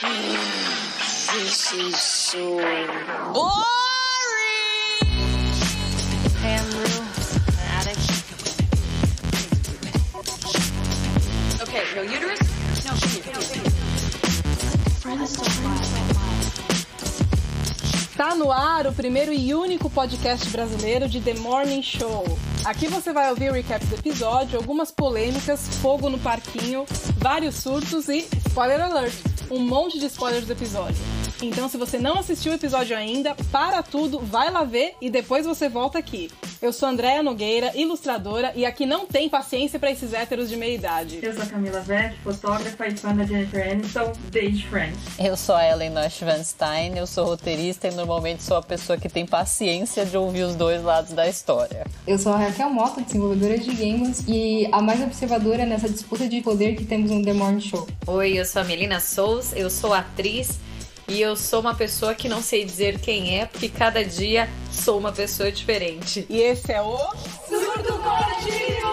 This is so boring. Pam Rue, an addict. Okay, no uterus? No, she Tá no ar o primeiro e único podcast brasileiro de The Morning Show. Aqui você vai ouvir o recap do episódio, algumas polêmicas, fogo no parquinho, vários surtos e, spoiler alert, um monte de spoilers do episódio. Então, se você não assistiu o episódio ainda, para tudo, vai lá ver e depois você volta aqui. Eu sou Andréa Nogueira, ilustradora, e aqui não tem paciência para esses héteros de meia idade. Eu sou a Camila Vett, fotógrafa e fã da Jennifer Aniston desde Friends. Eu sou a Ellen Nosh Van Stein, eu sou roteirista e normalmente sou a pessoa que tem paciência de ouvir os dois lados da história. Eu sou a Raquel Mota, desenvolvedora de games e a mais observadora nessa disputa de poder que temos no The Morning Show. Oi, eu sou a Melina Souls, eu sou atriz e eu sou uma pessoa que não sei dizer quem é, porque cada dia sou uma pessoa diferente. E esse é o Surto Coletivo!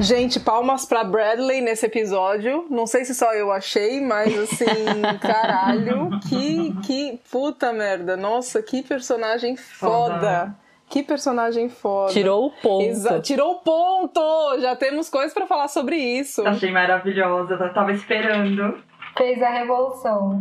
Gente, palmas pra Bradley nesse episódio. Não sei se só eu achei, mas assim, caralho, que, que puta merda. Nossa, que personagem foda. Que personagem foda. Tirou o ponto. Exa- tirou o ponto! Já temos coisas pra falar sobre isso. Achei maravilhosa, tava esperando. Fez a revolução.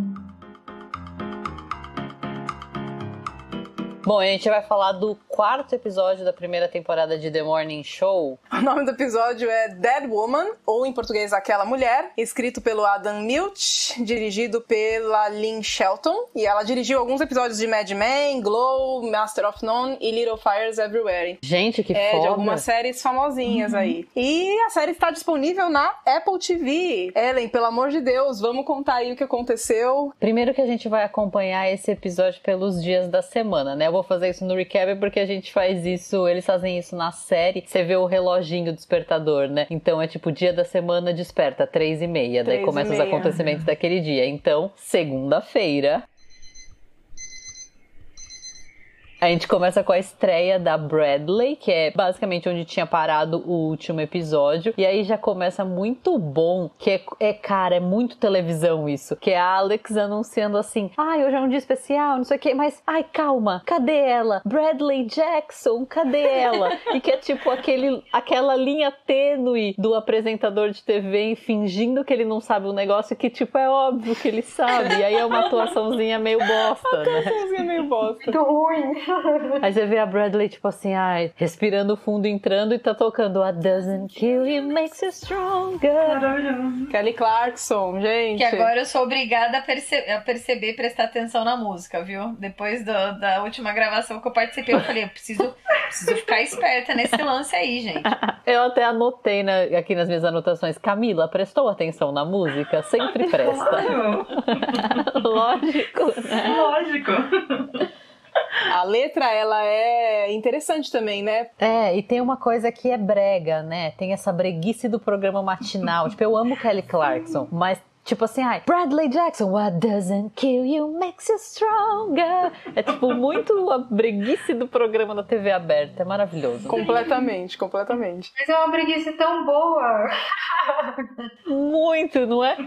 Bom, a gente vai falar do quarto episódio da primeira temporada de The Morning Show. O nome do episódio é Dead Woman, ou em português Aquela Mulher, escrito pelo Adam Milch, dirigido pela Lynn Shelton, e ela dirigiu alguns episódios de Mad Men, Glow, Master of None e Little Fires Everywhere. Gente, que É, foda. de algumas séries famosinhas aí. E a série está disponível na Apple TV. Ellen, pelo amor de Deus, vamos contar aí o que aconteceu. Primeiro que a gente vai acompanhar esse episódio pelos dias da semana, né? Eu vou fazer isso no recap porque a gente faz isso, eles fazem isso na série. Você vê o reloginho do despertador, né? Então é tipo dia da semana desperta, três e meia. Daí Três e começa os acontecimentos daquele dia. Então, segunda-feira. A gente começa com a estreia da Bradley, que é basicamente onde tinha parado o último episódio. E aí já começa muito bom, que é, é, cara, é muito televisão isso. Que é a Alex anunciando assim: ai, hoje é um dia especial, não sei o quê, mas ai, calma, cadê ela? Bradley Jackson, cadê ela? e que é tipo aquele, aquela linha tênue do apresentador de TV fingindo que ele não sabe o negócio, que tipo é óbvio que ele sabe. E aí é uma atuaçãozinha meio bosta, né? Música meio bosta. Muito ruim. Aí você vê a Bradley, tipo assim, ai, respirando fundo, entrando e tá tocando What doesn't kill you makes you stronger. Maravilhoso. Kelly Clarkson, gente. Que agora eu sou obrigada a, perce- a perceber e prestar atenção na música, viu? Depois do- da última gravação que eu participei, eu falei, eu preciso, preciso ficar esperta nesse lance aí, gente. Eu até anotei na- aqui nas minhas anotações, Camila, prestou atenção na música? Sempre presta. Claro, Lógico, né? lógico. A letra, ela é interessante também, né? É, e tem uma coisa que é brega, né? Tem essa breguice do programa matinal. tipo, eu amo Kelly Clarkson, mas tipo assim, ai, Bradley Jackson, what doesn't kill you makes you stronger. É tipo muito a breguice do programa da TV aberta. É maravilhoso. Completamente, completamente. Mas é uma preguiça tão boa. Muito, não é?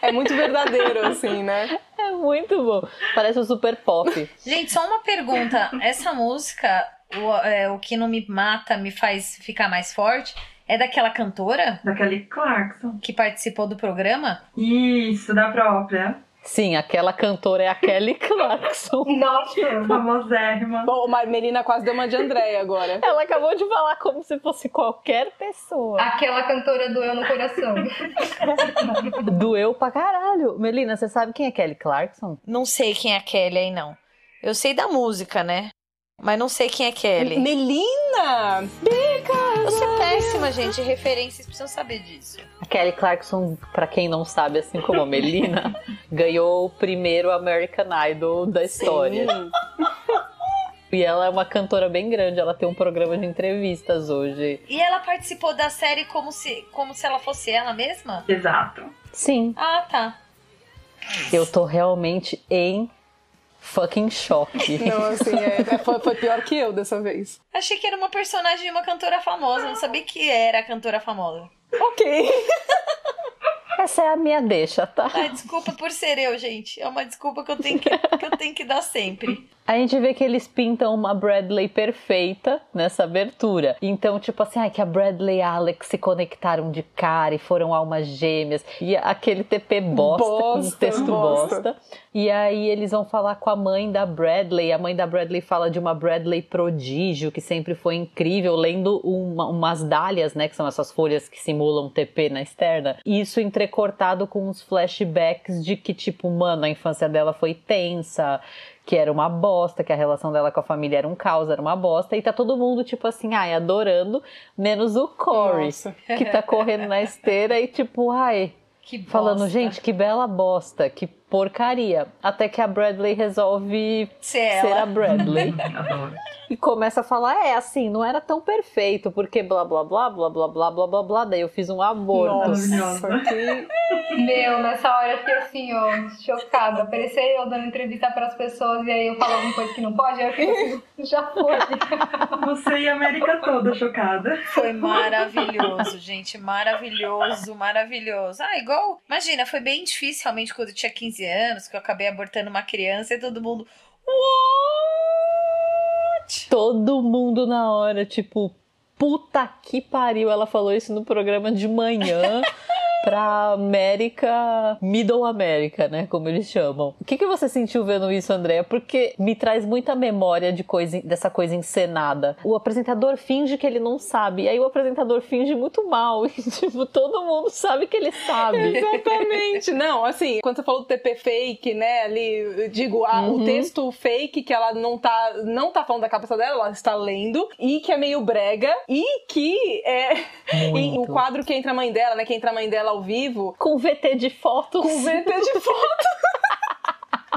É muito verdadeiro, assim, né? É muito bom. Parece um super pop. Gente, só uma pergunta. Essa música, o, é, o que não me mata me faz ficar mais forte, é daquela cantora Da Kelly Clarkson. que participou do programa? Isso, da própria. Sim, aquela cantora é a Kelly Clarkson. Nossa. Famosérrima. Bom, a Melina quase deu uma de Andréia agora. Ela acabou de falar como se fosse qualquer pessoa. Aquela cantora doeu no coração. Doeu pra caralho. Melina, você sabe quem é Kelly Clarkson? Não sei quem é a Kelly aí, não. Eu sei da música, né? Mas não sei quem é Kelly. Melina! Eu sou péssima, gente. Referências precisam saber disso. A Kelly Clarkson, pra quem não sabe, assim como a Melina, ganhou o primeiro American Idol da história. Sim. E ela é uma cantora bem grande, ela tem um programa de entrevistas hoje. E ela participou da série como se, como se ela fosse ela mesma? Exato. Sim, Ah, tá. eu tô realmente fucking choque. Não, assim, é, é- foi, foi pior que eu dessa vez. Achei que era uma personagem de uma cantora famosa, não sabia que era a cantora famosa. Ok. Essa é a minha deixa, tá? Ai, desculpa por ser eu, gente. É uma desculpa que eu tenho que, que, eu tenho que dar sempre. A gente vê que eles pintam uma Bradley perfeita nessa abertura. Então, tipo assim, que a Bradley e a Alex se conectaram de cara e foram almas gêmeas. E aquele TP bosta, com um Bosta, texto bosta. bosta. E aí eles vão falar com a mãe da Bradley. A mãe da Bradley fala de uma Bradley prodígio, que sempre foi incrível, lendo uma- umas dálias, né? Que são essas folhas que simulam TP na externa. E isso entrecortado com uns flashbacks de que, tipo, mano, a infância dela foi tensa, que era uma bosta, que a relação dela com a família era um caos, era uma bosta, e tá todo mundo, tipo assim, ai, adorando, menos o Corey, Nossa. que tá correndo na esteira e, tipo, ai, Que falando, gente, que bela bosta, que porcaria. Até que a Bradley resolve Se ela. ser a Bradley. E começa a falar, é, assim, não era tão perfeito, porque blá, blá, blá, blá, blá, blá, blá, blá, blá, daí eu fiz um aborto. Nossa, que... Meu, nessa hora eu fiquei assim, ó, chocada. Parecia eu dando entrevista pras pessoas e aí eu falo alguma coisa que não pode, eu fico assim, já foi. Você e a América toda chocada. Foi maravilhoso, gente. Maravilhoso, maravilhoso. Ah, igual. Imagina, foi bem difícil realmente quando eu tinha 15 anos, que eu acabei abortando uma criança e todo mundo. What? Todo mundo na hora, tipo, puta que pariu. Ela falou isso no programa de manhã pra América, Middle America, né? Como eles chamam. O que, que você sentiu vendo isso, Andréa? Porque me traz muita memória de coisa, dessa coisa encenada. O apresentador finge que ele não sabe, e aí o apresentador finge muito mal. E, tipo, todo mundo sabe que ele sabe. Exatamente. Não, assim, quando você falou do TP fake, né, ali, eu digo, a- Uhum. o texto fake que ela não tá, não tá falando da cabeça dela, ela está lendo, e que é meio brega, e que é e o quadro que entra a mãe dela, né, que entra a mãe dela ao vivo, Com VT de fotos. com VT de foto.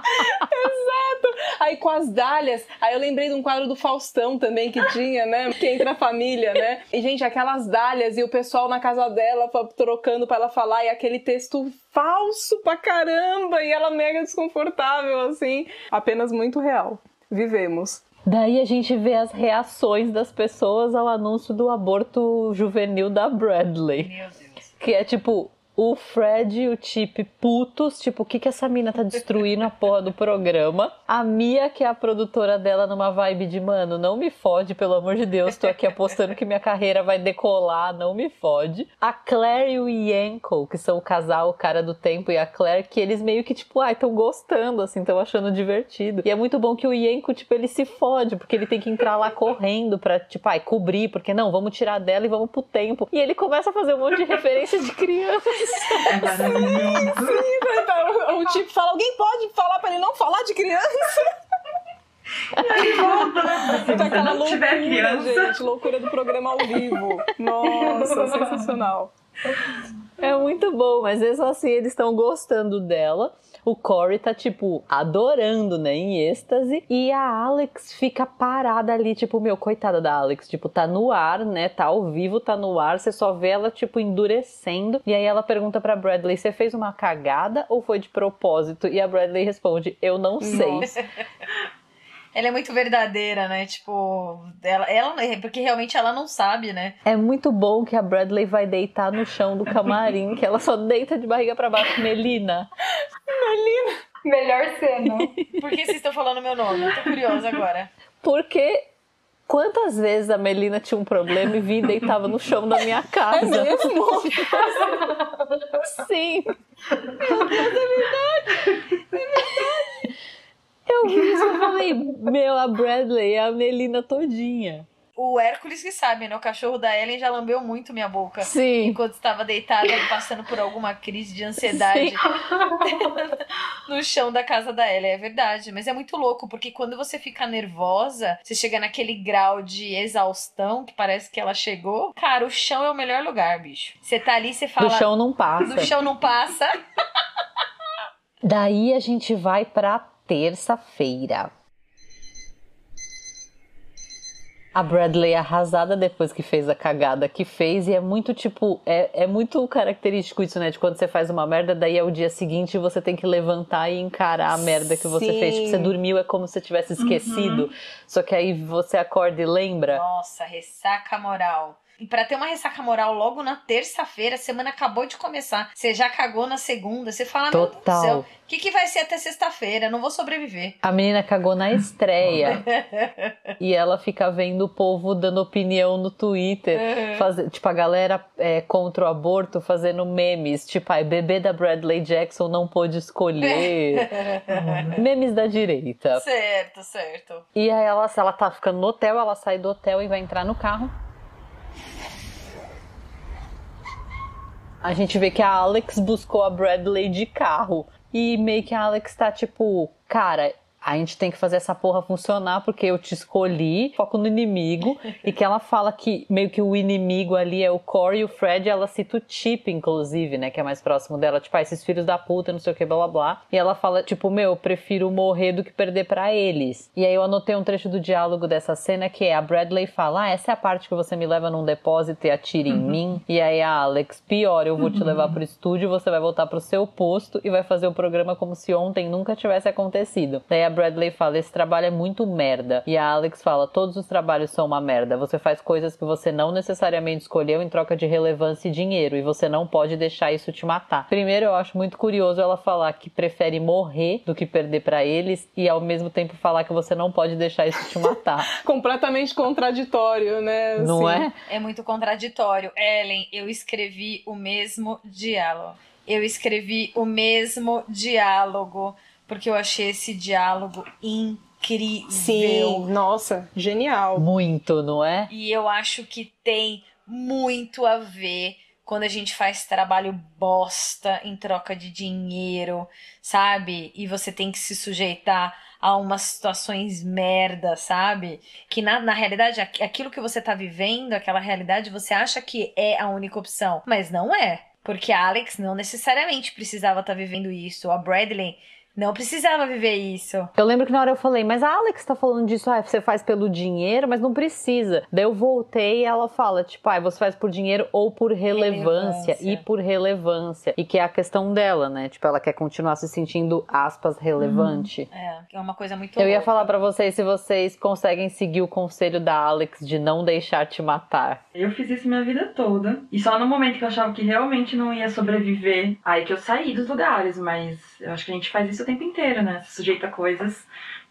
Exato. Aí com as dálias, aí eu lembrei de um quadro do Faustão também que tinha, né? Que entra a família, né? E, gente, aquelas dálias e o pessoal na casa dela trocando pra ela falar, e aquele texto falso pra caramba, e ela mega desconfortável, assim. Apenas muito real. Vivemos. Daí a gente vê as reações das pessoas ao anúncio do aborto juvenil da Bradley. Meu Deus. Que é tipo, o Fred e o Chip putos, tipo, o que que essa mina tá destruindo a porra do programa? A Mia, que é a produtora dela, numa vibe de, mano, não me fode, pelo amor de Deus, tô aqui apostando que minha carreira vai decolar, não me fode. A Claire e o Yanko, que são o casal, o cara do tempo e a Claire, que eles meio que, tipo, ai, tão gostando, assim, tão achando divertido. E é muito bom que o Yanko, tipo, ele se fode, porque ele tem que entrar lá correndo pra, tipo, ai, cobrir, porque não, vamos tirar dela e vamos pro tempo. E ele começa a fazer um monte de referência de criança. É maravilhoso. O tipo fala, alguém pode falar pra ele não falar de criança? Aí volta, né? Se Tá aquela loucura, tiver criança. gente, loucura do programa ao vivo. Nossa, sensacional. É muito bom, mas mesmo assim eles estão gostando dela. O Corey tá, tipo, adorando, né, em êxtase. E a Alex fica parada ali, tipo, meu, coitada da Alex. Tipo, tá no ar, né, tá ao vivo, tá no ar. Você só vê ela, tipo, endurecendo. E aí ela pergunta pra Bradley, você fez uma cagada ou foi de propósito? E a Bradley responde, eu não sei. Ela é muito verdadeira, né? Tipo, ela, ela porque realmente ela não sabe, né? É muito bom que a Bradley vai deitar no chão do camarim, que ela só deita de barriga pra baixo. Melina, Melhor cena. Por que vocês estão falando meu nome? Eu tô curiosa agora. Porque quantas vezes a Melina tinha um problema e vinha e deitava no chão da minha casa? É mesmo? Sim. Meu Deus, é verdade. É verdade. Eu vi isso e falei, meu, a Bradley é a Melina todinha. O Hércules que sabe, né? O cachorro da Ellen já lambeu muito minha boca. Sim. Enquanto estava deitada passando por alguma crise de ansiedade no chão da casa da Ellen. É verdade. Mas é muito louco, porque quando você fica nervosa, você chega naquele grau de exaustão que parece que ela chegou. Cara, o chão é o melhor lugar, bicho. Você tá ali, você fala. Do chão não passa. Do chão não passa. Daí a gente vai pra terça-feira. A Bradley é arrasada depois que fez a cagada que fez, e é muito tipo, é, é muito característico isso, né? De quando você faz uma merda, daí é o dia seguinte você tem que levantar e encarar a merda que você Sim. fez. Tipo, você dormiu, é como se você tivesse esquecido. Só que aí você acorda e lembra. Nossa, ressaca moral. E pra ter uma ressaca moral logo na terça-feira, a semana acabou de começar. Você já cagou na segunda, você fala, meu Deus do Total. céu, o que, que vai ser até sexta-feira? Não vou sobreviver. A menina cagou na estreia. e ela fica vendo o povo dando opinião no Twitter. faze- tipo, a galera é, contra o aborto fazendo memes. Tipo, ai, bebê da Bradley Jackson não pôde escolher. memes da direita. certo, certo. E aí ela, se ela tá ficando no hotel, ela sai do hotel e vai entrar no carro. A gente vê que a Alex buscou a Bradley de carro. E meio que a Alex tá tipo, cara, a gente tem que fazer essa porra funcionar porque eu te escolhi, foco no inimigo. e que ela fala que meio que o inimigo ali é o Corey e o Fred. Ela cita o Chip, inclusive, né? Que é mais próximo dela. Tipo, ah, esses filhos da puta, não sei o que, blá blá blá. E ela fala, tipo, meu, eu prefiro morrer do que perder pra eles. E aí eu anotei um trecho do diálogo dessa cena que é a Bradley fala: Ah, essa é a parte que você me leva num depósito e atira em mim. E aí a Alex, pior, eu vou te levar pro estúdio, você vai voltar pro seu posto e vai fazer o programa como se ontem nunca tivesse acontecido. Daí a Bradley fala: Esse trabalho é muito merda. E a Alex fala: Todos os trabalhos são uma merda. Você faz coisas que você não necessariamente escolheu em troca de relevância e dinheiro. E você não pode deixar isso te matar. Primeiro, eu acho muito curioso ela falar que prefere morrer do que perder pra eles. E ao mesmo tempo falar que você não pode deixar isso te matar. Completamente contraditório, né? não Assim. é? É muito contraditório. Ellen, eu escrevi o mesmo diálogo. Eu escrevi o mesmo diálogo, porque eu achei esse diálogo incrível. Sim, nossa, genial. Muito, não é? E eu acho que tem muito a ver quando a gente faz trabalho bosta em troca de dinheiro, sabe? E você tem que se sujeitar a umas situações merda, sabe? Que na, na realidade, aqu- aquilo que você tá vivendo, aquela realidade, você acha que é a única opção, mas não é. Porque a Alex não necessariamente precisava estar vivendo isso. A Bradley não precisava viver isso. Eu lembro que na hora eu falei, mas a Alex tá falando disso, ah, você faz pelo dinheiro, mas não precisa. Daí eu voltei e ela fala, tipo, ah, você faz por dinheiro ou por relevância, Relevância. e por relevância. E que é a questão dela, né? Tipo, ela quer continuar se sentindo, aspas, relevante. É, é uma coisa muito Eu ia louca. falar pra vocês se vocês conseguem seguir o conselho da Alex de não deixar te matar. Eu fiz isso minha vida toda. E só no momento que eu achava que realmente não ia sobreviver, aí que eu saí dos lugares. Mas eu acho que a gente faz isso o tempo inteiro, né? Sujeita a coisas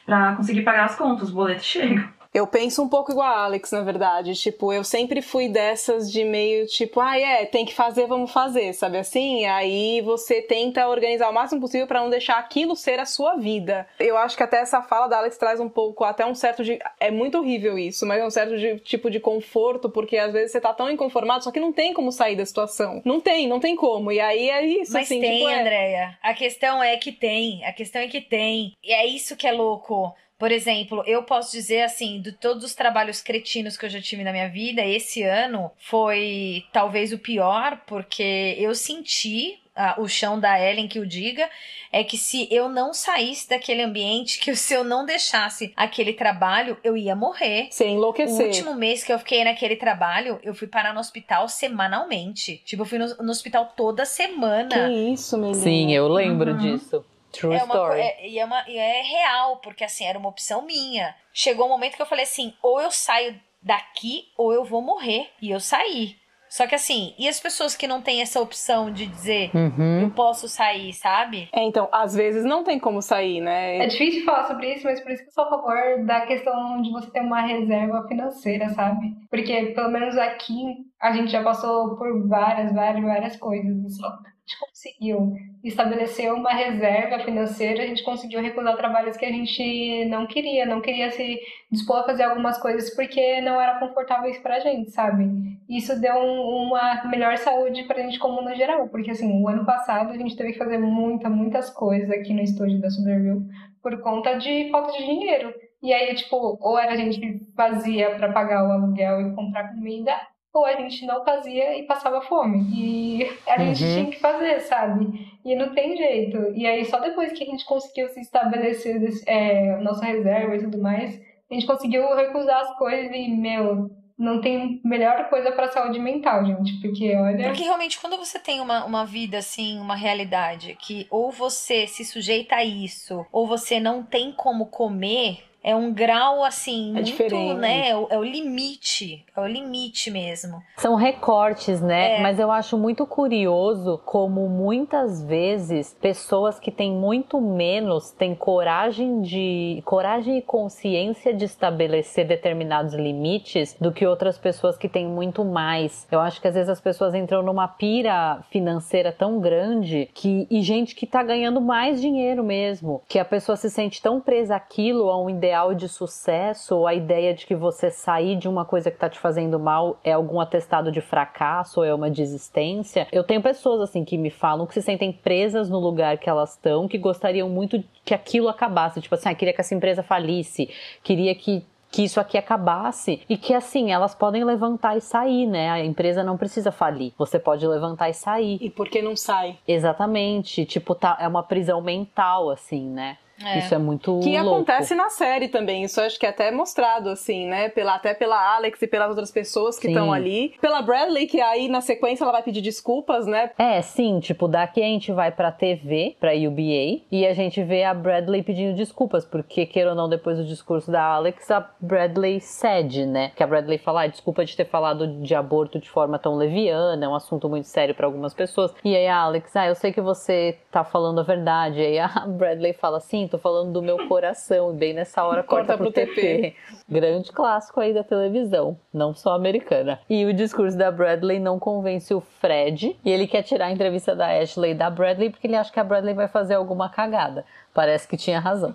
pra conseguir pagar as contas, os boletos chegam. Eu penso um pouco igual a Alex, na verdade. Tipo, eu sempre fui dessas de meio tipo, ah, é, tem que fazer, vamos fazer, sabe assim? Aí você tenta organizar o máximo possível pra não deixar aquilo ser a sua vida. Eu acho que até essa fala da Alex traz um pouco, até um certo de. É muito horrível isso, mas é um certo de- tipo de conforto, porque às vezes você tá tão inconformado, só que não tem como sair da situação. Não tem, não tem como. E aí é isso, Mas assim, tem, tipo, é. Andréia. A questão é que tem. A questão é que tem. E é isso que é louco. Por exemplo, eu posso dizer assim, de todos os trabalhos cretinos que eu já tive na minha vida, esse ano foi talvez o pior, porque eu senti ah, o chão da Ellen que o diga, é que se eu não saísse daquele ambiente, que se eu não deixasse aquele trabalho, eu ia morrer. Você O enlouquecer. último mês que eu fiquei naquele trabalho, eu fui parar no hospital semanalmente. Tipo, eu fui no, no hospital toda semana. Que isso, menina. Sim, eu lembro Uhum. disso. True É story. é, e, é uma- e é real, porque assim, era uma opção minha. Chegou um momento que eu falei assim: ou eu saio daqui, ou eu vou morrer. E eu saí. Só que assim, e as pessoas que não têm essa opção de dizer Uhum. eu posso sair, sabe? É, então, às vezes não tem como sair, né? É difícil falar sobre isso, mas por isso que eu sou a favor da questão de você ter uma reserva financeira, sabe? Porque, pelo menos aqui, a gente já passou por várias, várias, várias coisas. Só gente conseguiu estabelecer uma reserva financeira, a gente conseguiu recusar trabalhos que a gente não queria, não queria se dispor a fazer algumas coisas porque não era confortáveis pra gente, sabe? Isso deu um- uma melhor saúde pra gente como no geral, porque assim, o ano passado a gente teve que fazer muita, muitas coisas aqui no estúdio da Superville por conta de falta de dinheiro. E aí, tipo, ou era a gente fazia pra pagar o aluguel e comprar comida, ou a gente não fazia e passava fome. E a gente Uhum. tinha que fazer, sabe? E não tem jeito. E aí, só depois que a gente conseguiu se estabelecer é, nossa reserva e tudo mais, a gente conseguiu recusar as coisas e, meu, não tem melhor coisa pra saúde mental, gente. Porque, olha. Porque realmente, quando você tem uma, uma vida assim, uma realidade, que ou você se sujeita a isso, ou você não tem como comer, é um grau assim, É muito, diferente. né? É o, é o limite. É o limite mesmo. São recortes, né? É. Mas eu acho muito curioso como muitas vezes pessoas que têm muito menos têm coragem de coragem e consciência de estabelecer determinados limites do que outras pessoas que têm muito mais. Eu acho que às vezes as pessoas entram numa pira financeira tão grande que e gente que tá ganhando mais dinheiro mesmo, que a pessoa se sente tão presa àquilo, a um ideal de sucesso, ou a ideia de que você sair de uma coisa que tá te fazendo mal é algum atestado de fracasso ou é uma desistência. Eu tenho pessoas assim que me falam que se sentem presas no lugar que elas estão, que gostariam muito que aquilo acabasse, tipo assim, ah, queria que essa empresa falisse, queria que que isso aqui acabasse e que assim elas podem levantar e sair, né? A empresa não precisa falir. Você pode levantar e sair. E por que não sai? Exatamente. Tipo, tá, é uma prisão mental, assim, né? É. Isso é muito Que louco. acontece na série também. Isso acho que é até mostrado, assim, né? Pela, até pela Alex e pelas outras pessoas que estão ali. Pela Bradley, que aí na sequência ela vai pedir desculpas, né? É, sim, tipo, daqui a gente vai pra TV, pra UBA, e a gente vê a Bradley pedindo desculpas, porque, queira ou não, depois do discurso da Alex, a Bradley cede, né? Que a Bradley fala, ah, desculpa de ter falado de aborto de forma tão leviana, é um assunto muito sério pra algumas pessoas. E aí a Alex, ah, eu sei que você tá falando a verdade. E aí a Bradley fala, sim, tô falando do meu coração, e bem nessa hora corta, Corta pro, pro TP. TP. Grande clássico aí da televisão, não só americana. E o discurso da Bradley não convence o Fred, e ele quer tirar a entrevista da Ashley da Bradley porque ele acha que a Bradley vai fazer alguma cagada. Parece que tinha razão.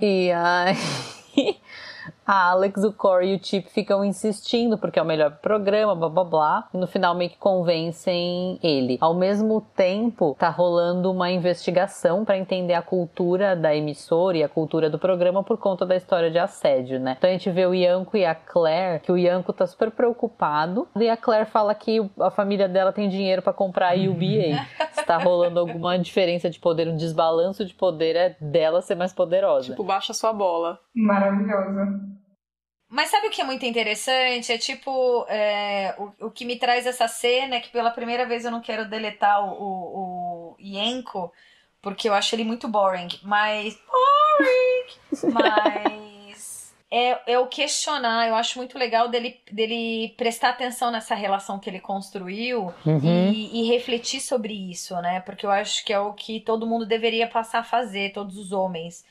E aí. A Alex, o Corey e o Chip ficam insistindo porque é o melhor programa, blá blá blá. E no final meio que convencem ele. Ao mesmo tempo, tá rolando uma investigação para entender a cultura da emissora e a cultura do programa por conta da história de assédio, né? Então a gente vê o Yanko e a Claire, que o Yanko tá super preocupado. E a Claire fala que a família dela tem dinheiro para comprar a UBA. Se tá rolando alguma diferença de poder, um desbalanço de poder, é dela ser mais poderosa. Tipo, baixa sua bola. Maravilhosa. Mas sabe o que é muito interessante? É tipo, é, o, o que me traz essa cena é que pela primeira vez eu não quero deletar o, o, o Yenko, porque eu acho ele muito boring. Mas. Boring! Mas. É, é o questionar, eu acho muito legal dele, dele prestar atenção nessa relação que ele construiu Uhum. e, e refletir sobre isso, né? Porque eu acho que é o que todo mundo deveria passar a fazer, todos os homens,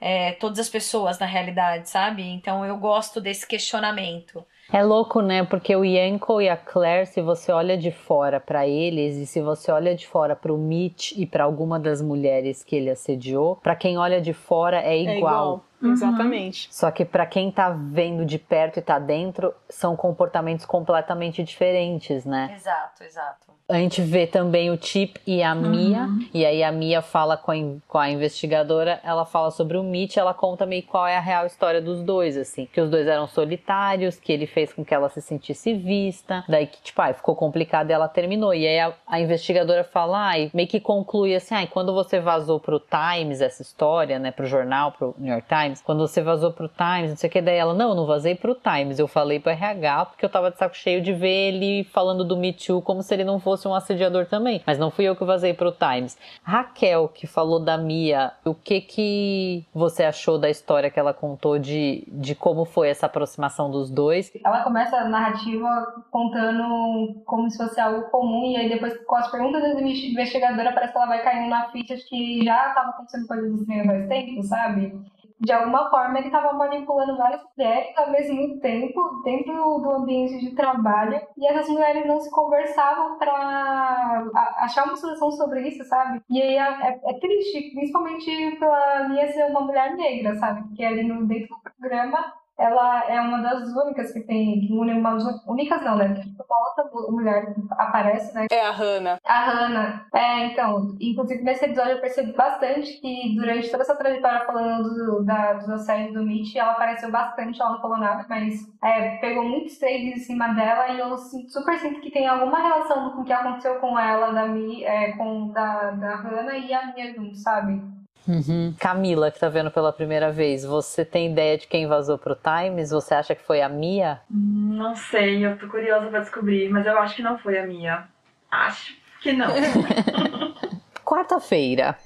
é, todas as pessoas na realidade, sabe? Então eu gosto desse questionamento. É louco, né? Porque o Yanko e a Claire, se você olha de fora pra eles e se você olha de fora pro Mitch e pra alguma das mulheres que ele assediou, pra quem olha de fora é igual. É igual. Exatamente. Só que pra quem tá vendo de perto e tá dentro, são comportamentos completamente diferentes, né? Exato, exato. A gente vê também o Chip e a Mia, e aí a Mia fala com a, com a investigadora, ela fala sobre o Mitch, ela conta meio qual é a real história dos dois, assim. Que os dois eram solitários, que ele fez com que ela se sentisse vista, daí que, tipo, ai, ficou complicado e ela terminou. E aí a, a investigadora fala, ai, meio que conclui assim, ai, quando você vazou pro Times essa história, né, pro jornal, pro New York Times, quando você vazou pro Times, não sei o que, daí ela, não, eu não vazei pro Times, eu falei pro RH porque eu tava de saco cheio de ver ele falando do Me Too como se ele não fosse um assediador também, mas não fui eu que vazei pro Times. Raquel, que falou da Mia, o que que você achou da história que ela contou de, de como foi essa aproximação dos dois? Ela começa a narrativa contando como se fosse algo comum, e aí depois, com as perguntas da investigadora, parece que ela vai caindo na ficha de que já estava acontecendo coisas estranhas faz tempo, sabe? De alguma forma, ele estava manipulando várias mulheres ao mesmo tempo, dentro do ambiente de trabalho, e essas mulheres não se conversavam para achar uma solução sobre isso, sabe? E aí é, é- triste, principalmente pela Lia ser uma mulher negra, sabe? Porque ali no, dentro do programa ela é uma das únicas que tem, que une uma das únicas não, né? Uma outra mu- mulher que aparece, né? É a Hannah. A Hannah. É, então, inclusive nesse episódio eu percebi bastante que durante toda essa trajetória falando do, da, dos assédios do Mitch, ela apareceu bastante, ela não falou nada, mas é, pegou muitos takes em cima dela e eu super sinto que tem alguma relação com o que aconteceu com ela, da Mi, é, com da, da Hannah e a minha junto, sabe? Uhum. Camila, que tá vendo pela primeira vez, você tem ideia de quem vazou pro Times? Você acha que foi a Mia? Não sei, eu tô curiosa pra descobrir, mas eu acho que não foi a Mia. Acho que não. Quarta-feira.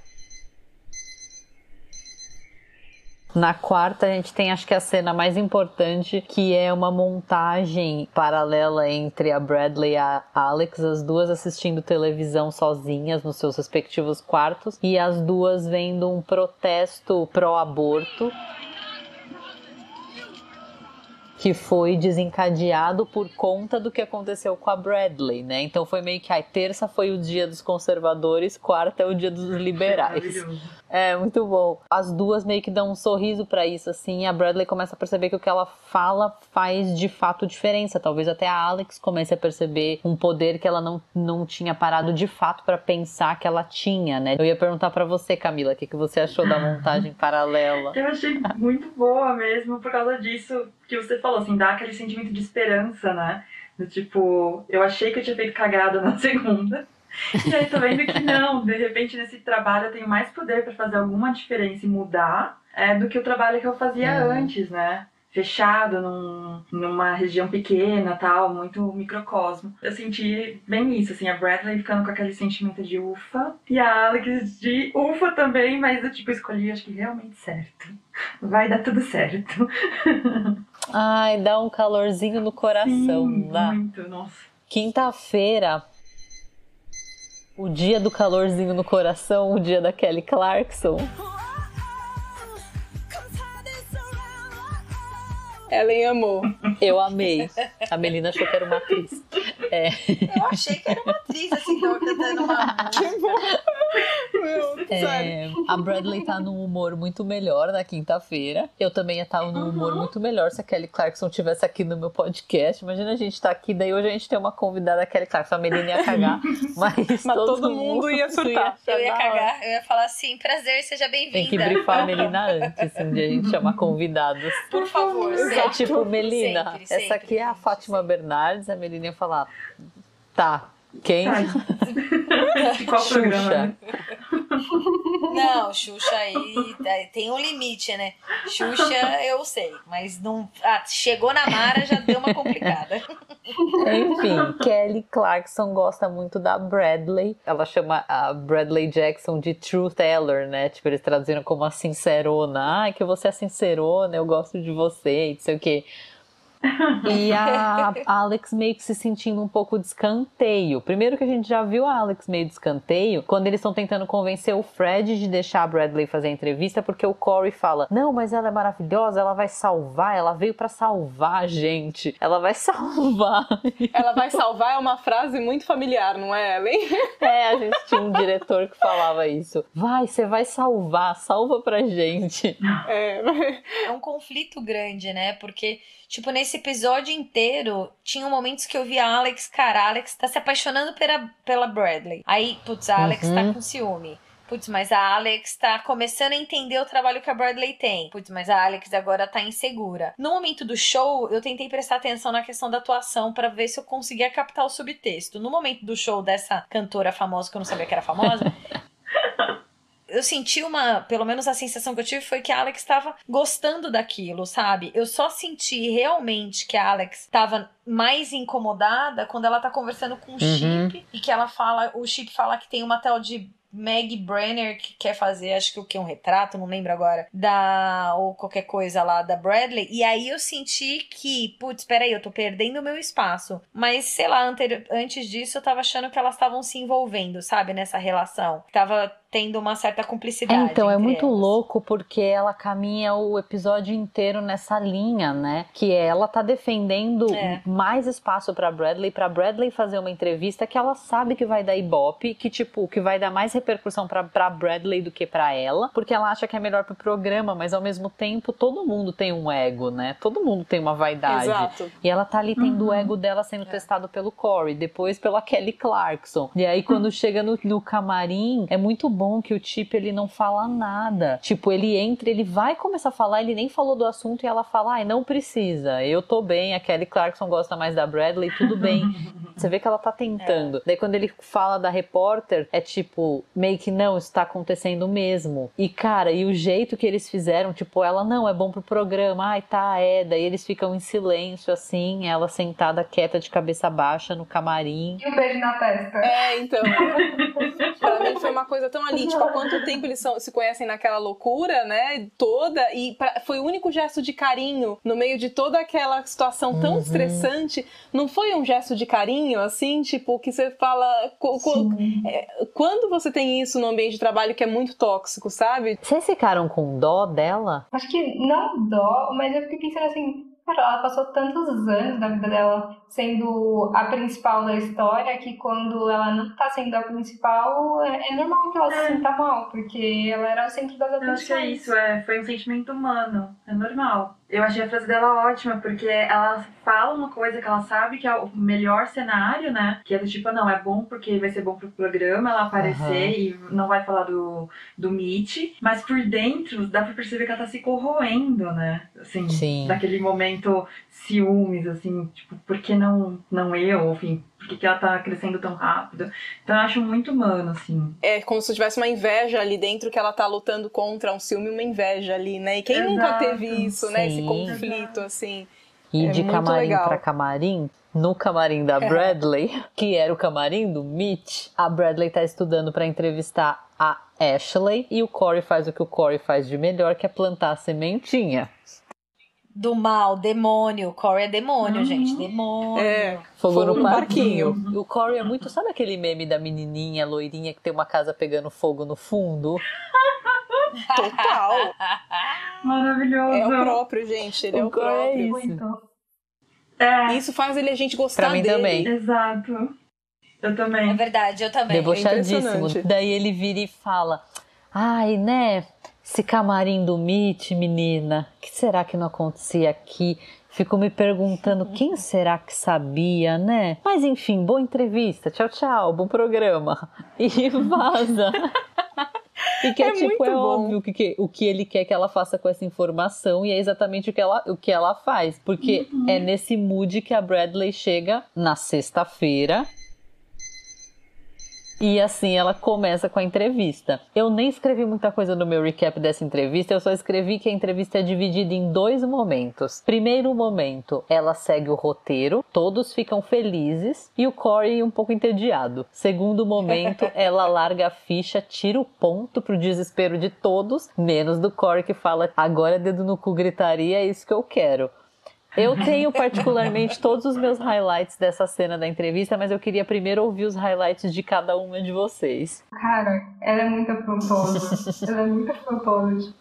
Na quarta, a gente tem acho que a cena mais importante, que é uma montagem paralela entre a Bradley e a Alex, as duas assistindo televisão sozinhas nos seus respectivos quartos, e as duas vendo um protesto pró-aborto que foi desencadeado por conta do que aconteceu com a Bradley, né? Então foi meio que, ai, terça foi o dia dos conservadores, quarta é o dia dos liberais. É, muito bom. As duas meio que dão um sorriso para isso, assim, e a Bradley começa a perceber que o que ela fala faz de fato diferença. Talvez até a Alex comece a perceber um poder que ela não, não tinha parado de fato para pensar que ela tinha, né? Eu ia perguntar para você, Camila, o que, que você achou da montagem paralela? Eu achei muito boa mesmo por causa disso que você falou, assim, dá aquele sentimento de esperança, né? Do tipo, eu achei que eu tinha feito cagada na segunda. E aí tô vendo que não, de repente nesse trabalho eu tenho mais poder para fazer alguma diferença e mudar é, do que o trabalho que eu fazia Uhum. antes, né? Fechado num, numa região pequena, tal, muito microcosmo. Eu senti bem isso, assim, a Bradley ficando com aquele sentimento de ufa e a Alex de ufa também, mas eu tipo escolhi acho que realmente certo. Vai dar tudo certo. Ai, dá um calorzinho no coração, Sim, dá? muito, nossa. Quinta-feira, o dia do calorzinho no coração, o dia da Kelly Clarkson. Ellen amou. Eu amei. A Melina achou que era uma atriz. É. Eu achei que era uma atriz, assim, tava cantando uma. Meu, sério. É, a Bradley tá num humor muito melhor na quinta-feira. Eu também ia estar num humor muito melhor se a Kelly Clarkson estivesse aqui no meu podcast. Imagina a gente tá aqui, daí hoje a gente tem uma convidada, a Kelly Clarkson. A Melina ia cagar, mas, Mas todo mundo ia surtar. achar Eu ia hora. cagar, eu ia falar assim, prazer, seja Tem que bem-vinda. brifar a Melina antes, um dia a gente chamar convidados. Por favor, É sempre. tipo, Melina, Sempre, essa sempre, aqui é a Fátima Bernardes, a Melina ia falar, tá, quem? De qual programa, né? Não, Xuxa aí tá- tem um limite, né? Xuxa eu sei, mas não. Ah, chegou na Mara já deu uma complicada. Enfim, Kelly Clarkson gosta muito da Bradley. Ela chama a Bradley Jackson de Truth Teller, né? Tipo, eles traduziram como a sincerona. Ai, que você é sincerona, eu gosto de você, não sei o quê. E a Alex meio que se sentindo um pouco de escanteio. Primeiro que a gente já viu a Alex meio de escanteio quando eles estão tentando convencer o Fred de deixar a Bradley fazer a entrevista, porque o Corey fala: Não, mas ela é maravilhosa, ela vai salvar, ela veio pra salvar a gente, ela vai salvar. Ela vai salvar é uma frase muito familiar, não é, Ellen? É, a gente tinha um diretor que falava isso. Vai, você vai salvar, salva pra gente. É, É um conflito grande, né? Porque, tipo, nesse episódio inteiro, tinha momentos que eu via a Alex, cara, a Alex tá se apaixonando pela, pela Bradley. Aí, putz, a Alex Uhum. tá com ciúme. Putz, mas a Alex tá começando a entender o trabalho que a Bradley tem. Putz, mas a Alex agora tá insegura. No momento do show, eu tentei prestar atenção na questão da atuação pra ver se eu conseguia captar o subtexto. No momento do show dessa cantora famosa, que eu não sabia que era famosa, eu senti uma, pelo menos a sensação que eu tive foi que a Alex estava gostando daquilo, sabe? Eu só senti realmente que a Alex estava mais incomodada quando ela tá conversando com o Uhum. Chip e que ela fala, o Chip fala que tem uma tal de Meg Brenner que quer fazer, acho que o que um retrato, não lembro agora, da ou qualquer coisa lá da Bradley. E aí eu senti que, putz, peraí, eu tô perdendo o meu espaço. Mas sei lá, antes disso eu tava achando que elas estavam se envolvendo, sabe, nessa relação. Tava tendo uma certa É, cumplicidade. então, é muito elas. louco porque ela caminha o episódio inteiro nessa linha, né? Que ela tá defendendo É. mais espaço pra Bradley, pra Bradley fazer uma entrevista que ela sabe que vai dar ibope, que tipo, que vai dar mais repercussão pra, pra Bradley do que pra ela, porque ela acha que é melhor pro programa, mas ao mesmo tempo todo mundo tem um ego, né? Todo mundo tem uma vaidade. exato. E ela tá ali tendo o Uhum. ego dela sendo testado pelo Corey, depois pela Kelly Clarkson. E aí, quando chega no, no camarim, é muito bom que o Chip ele não fala nada. Tipo, ele entra, ele vai começar a falar, ele nem falou do assunto e ela fala: ai, não precisa, eu tô bem, a Kelly Clarkson gosta mais da Bradley, tudo bem. Você vê que ela tá tentando. Daí quando ele fala da repórter, é tipo, meio que não, isso tá acontecendo mesmo. E cara, e o jeito que eles fizeram, tipo, ela não, é bom pro programa, ai tá, é. Daí eles ficam em silêncio assim, ela sentada quieta de cabeça baixa no camarim. E um beijo na testa. É, então. pra mim foi uma coisa tão ali, tipo, há quanto tempo eles são- se conhecem naquela loucura, né? Toda. E pra- foi o único gesto de carinho no meio de toda aquela situação tão estressante. Não foi um gesto de carinho, assim, tipo, que você fala. co- co- é, quando você tem isso no ambiente de trabalho que é muito tóxico, sabe? Vocês ficaram com dó dela? Acho que não dó, mas eu fiquei pensando assim, cara, ela passou tantos anos da vida dela sendo a principal da história que quando ela não tá sendo a principal, é, é normal que ela se sinta mal, porque ela era o centro das Eu acho que é atenções. isso, é, foi um sentimento humano, é normal. Eu achei a frase dela ótima, porque ela fala uma coisa que ela sabe que é o melhor cenário, né? Que é do tipo, não, é bom porque vai ser bom pro programa ela aparecer Aham. e não vai falar do, do Mitch, mas por dentro dá pra perceber que ela tá se corroendo, né? Assim, Sim. daquele momento ciúmes, assim, tipo, por que não, não eu? Enfim, por que, que ela tá crescendo tão rápido? Então eu acho muito humano, assim. É como se tivesse uma inveja ali dentro que ela tá lutando contra um ciúme, uma inveja ali, né? E quem nunca Exato. teve isso, né? Esse Sim. conflito, assim. E É de camarim legal. pra camarim, no camarim da Bradley, que era o camarim do Mitch, a Bradley tá estudando pra entrevistar a Ashley e o Corey faz o que o Corey faz de melhor, que é plantar a sementinha. Do mal, demônio. Corey é demônio, Uhum. gente. Demônio. É. Fogo, Fogo no, no parquinho. O Corey é muito. Sabe aquele meme da menininha loirinha que tem uma casa pegando fogo no fundo? Total. Maravilhoso. É o próprio, gente. Ele é O o Corey é próprio. isso. Muito. É, Isso faz ele a gente gostar Pra mim dele. também. exato. Eu É também. verdade, eu também. Debochadíssimo. impressionante. Daí ele vira e fala: Ai, né? Esse camarim do Mitch, menina, o que será que não acontecia aqui? Fico me perguntando quem será que sabia, né? Mas enfim, boa entrevista. Tchau, tchau. Bom programa. E vaza. E que é, É tipo, é bom. óbvio o que, que- o que ele quer que ela faça com essa informação e é exatamente o que ela, o que ela faz. Porque é nesse mood que a Bradley chega na sexta-feira e assim ela começa com a entrevista. Eu nem escrevi muita coisa no meu recap dessa entrevista, eu só escrevi que a entrevista é dividida em dois momentos. Primeiro momento, ela segue o roteiro, todos ficam felizes e o Corey um pouco entediado. Segundo momento, ela larga a ficha, tira o ponto pro desespero de todos, menos do Corey que fala: agora dedo no cu gritaria, é isso que eu quero. Eu tenho particularmente todos os meus highlights dessa cena da entrevista, mas eu queria primeiro ouvir os highlights de cada uma de vocês. Cara, ela é muito afrontosa. ela é muito afrontosa.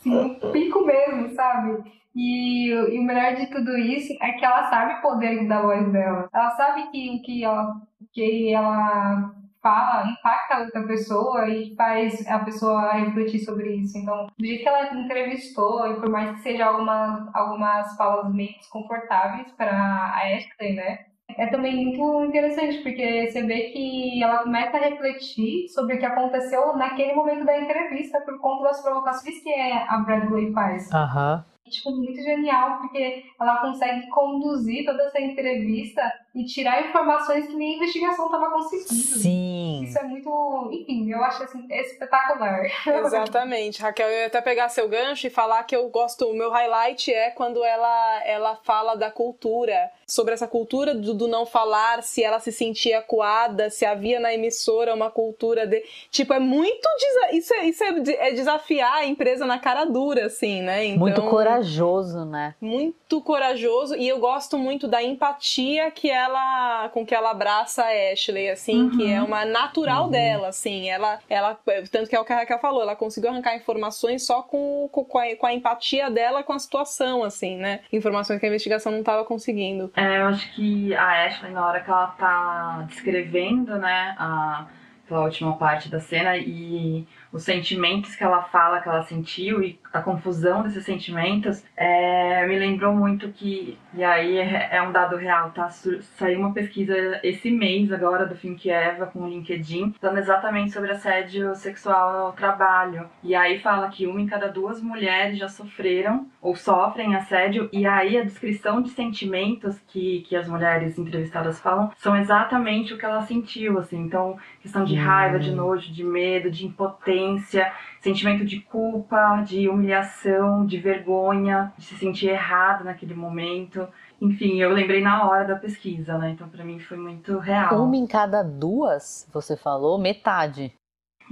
Assim, um pico mesmo, sabe? E, e o melhor de tudo isso é que ela sabe o poder da voz dela. Ela sabe que que ela, que ela fala impacta a outra pessoa e faz a pessoa refletir sobre isso. Então, do jeito que ela entrevistou, e por mais que seja algumas, algumas falas meio desconfortáveis para a Ashley, né? É também muito interessante, porque você vê que ela começa a refletir sobre o que aconteceu naquele momento da entrevista por conta das provocações que a Bradley faz. Aham. Tipo, muito genial, porque ela consegue conduzir toda essa entrevista e tirar informações que nem a investigação estava conseguindo. Sim. Isso é muito. Enfim, eu acho assim, espetacular. Exatamente. Raquel, eu ia até pegar seu gancho e falar que eu gosto, o meu highlight é quando ela, ela fala da cultura, sobre essa cultura do, do não falar, se ela se sentia acuada, se havia na emissora uma cultura de. Tipo, é muito. desa- Isso, é, isso é, de- é desafiar a empresa na cara dura, assim, né? Então, Muito corajoso, né? muito corajoso e eu gosto muito da empatia que ela com que ela abraça a Ashley assim que é uma natural dela assim. Ela ela tanto que é o que a Raquel falou ela conseguiu arrancar informações só com, com, com a, com a empatia dela com a situação assim né? Informações que a investigação não estava conseguindo. É, eu acho que a Ashley, na hora que ela tá descrevendo, né, a, aquela última parte da cena, e os sentimentos que ela fala que ela sentiu e a confusão desses sentimentos, é, me lembrou muito que, e aí é, é um dado real, tá? Saiu uma pesquisa esse mês agora do Think Eva com o LinkedIn, falando exatamente sobre assédio sexual no trabalho. E aí fala que uma em cada duas mulheres já sofreram ou sofrem assédio, e aí a descrição de sentimentos que, que as mulheres entrevistadas falam são exatamente o que ela sentiu, assim. Então, questão de raiva, de nojo, de medo, de impotência, sentimento de culpa, de humilhação, de vergonha, de se sentir errado naquele momento. Enfim, eu lembrei na hora da pesquisa, né? Então, para mim foi muito real. Uma em cada duas, você falou, metade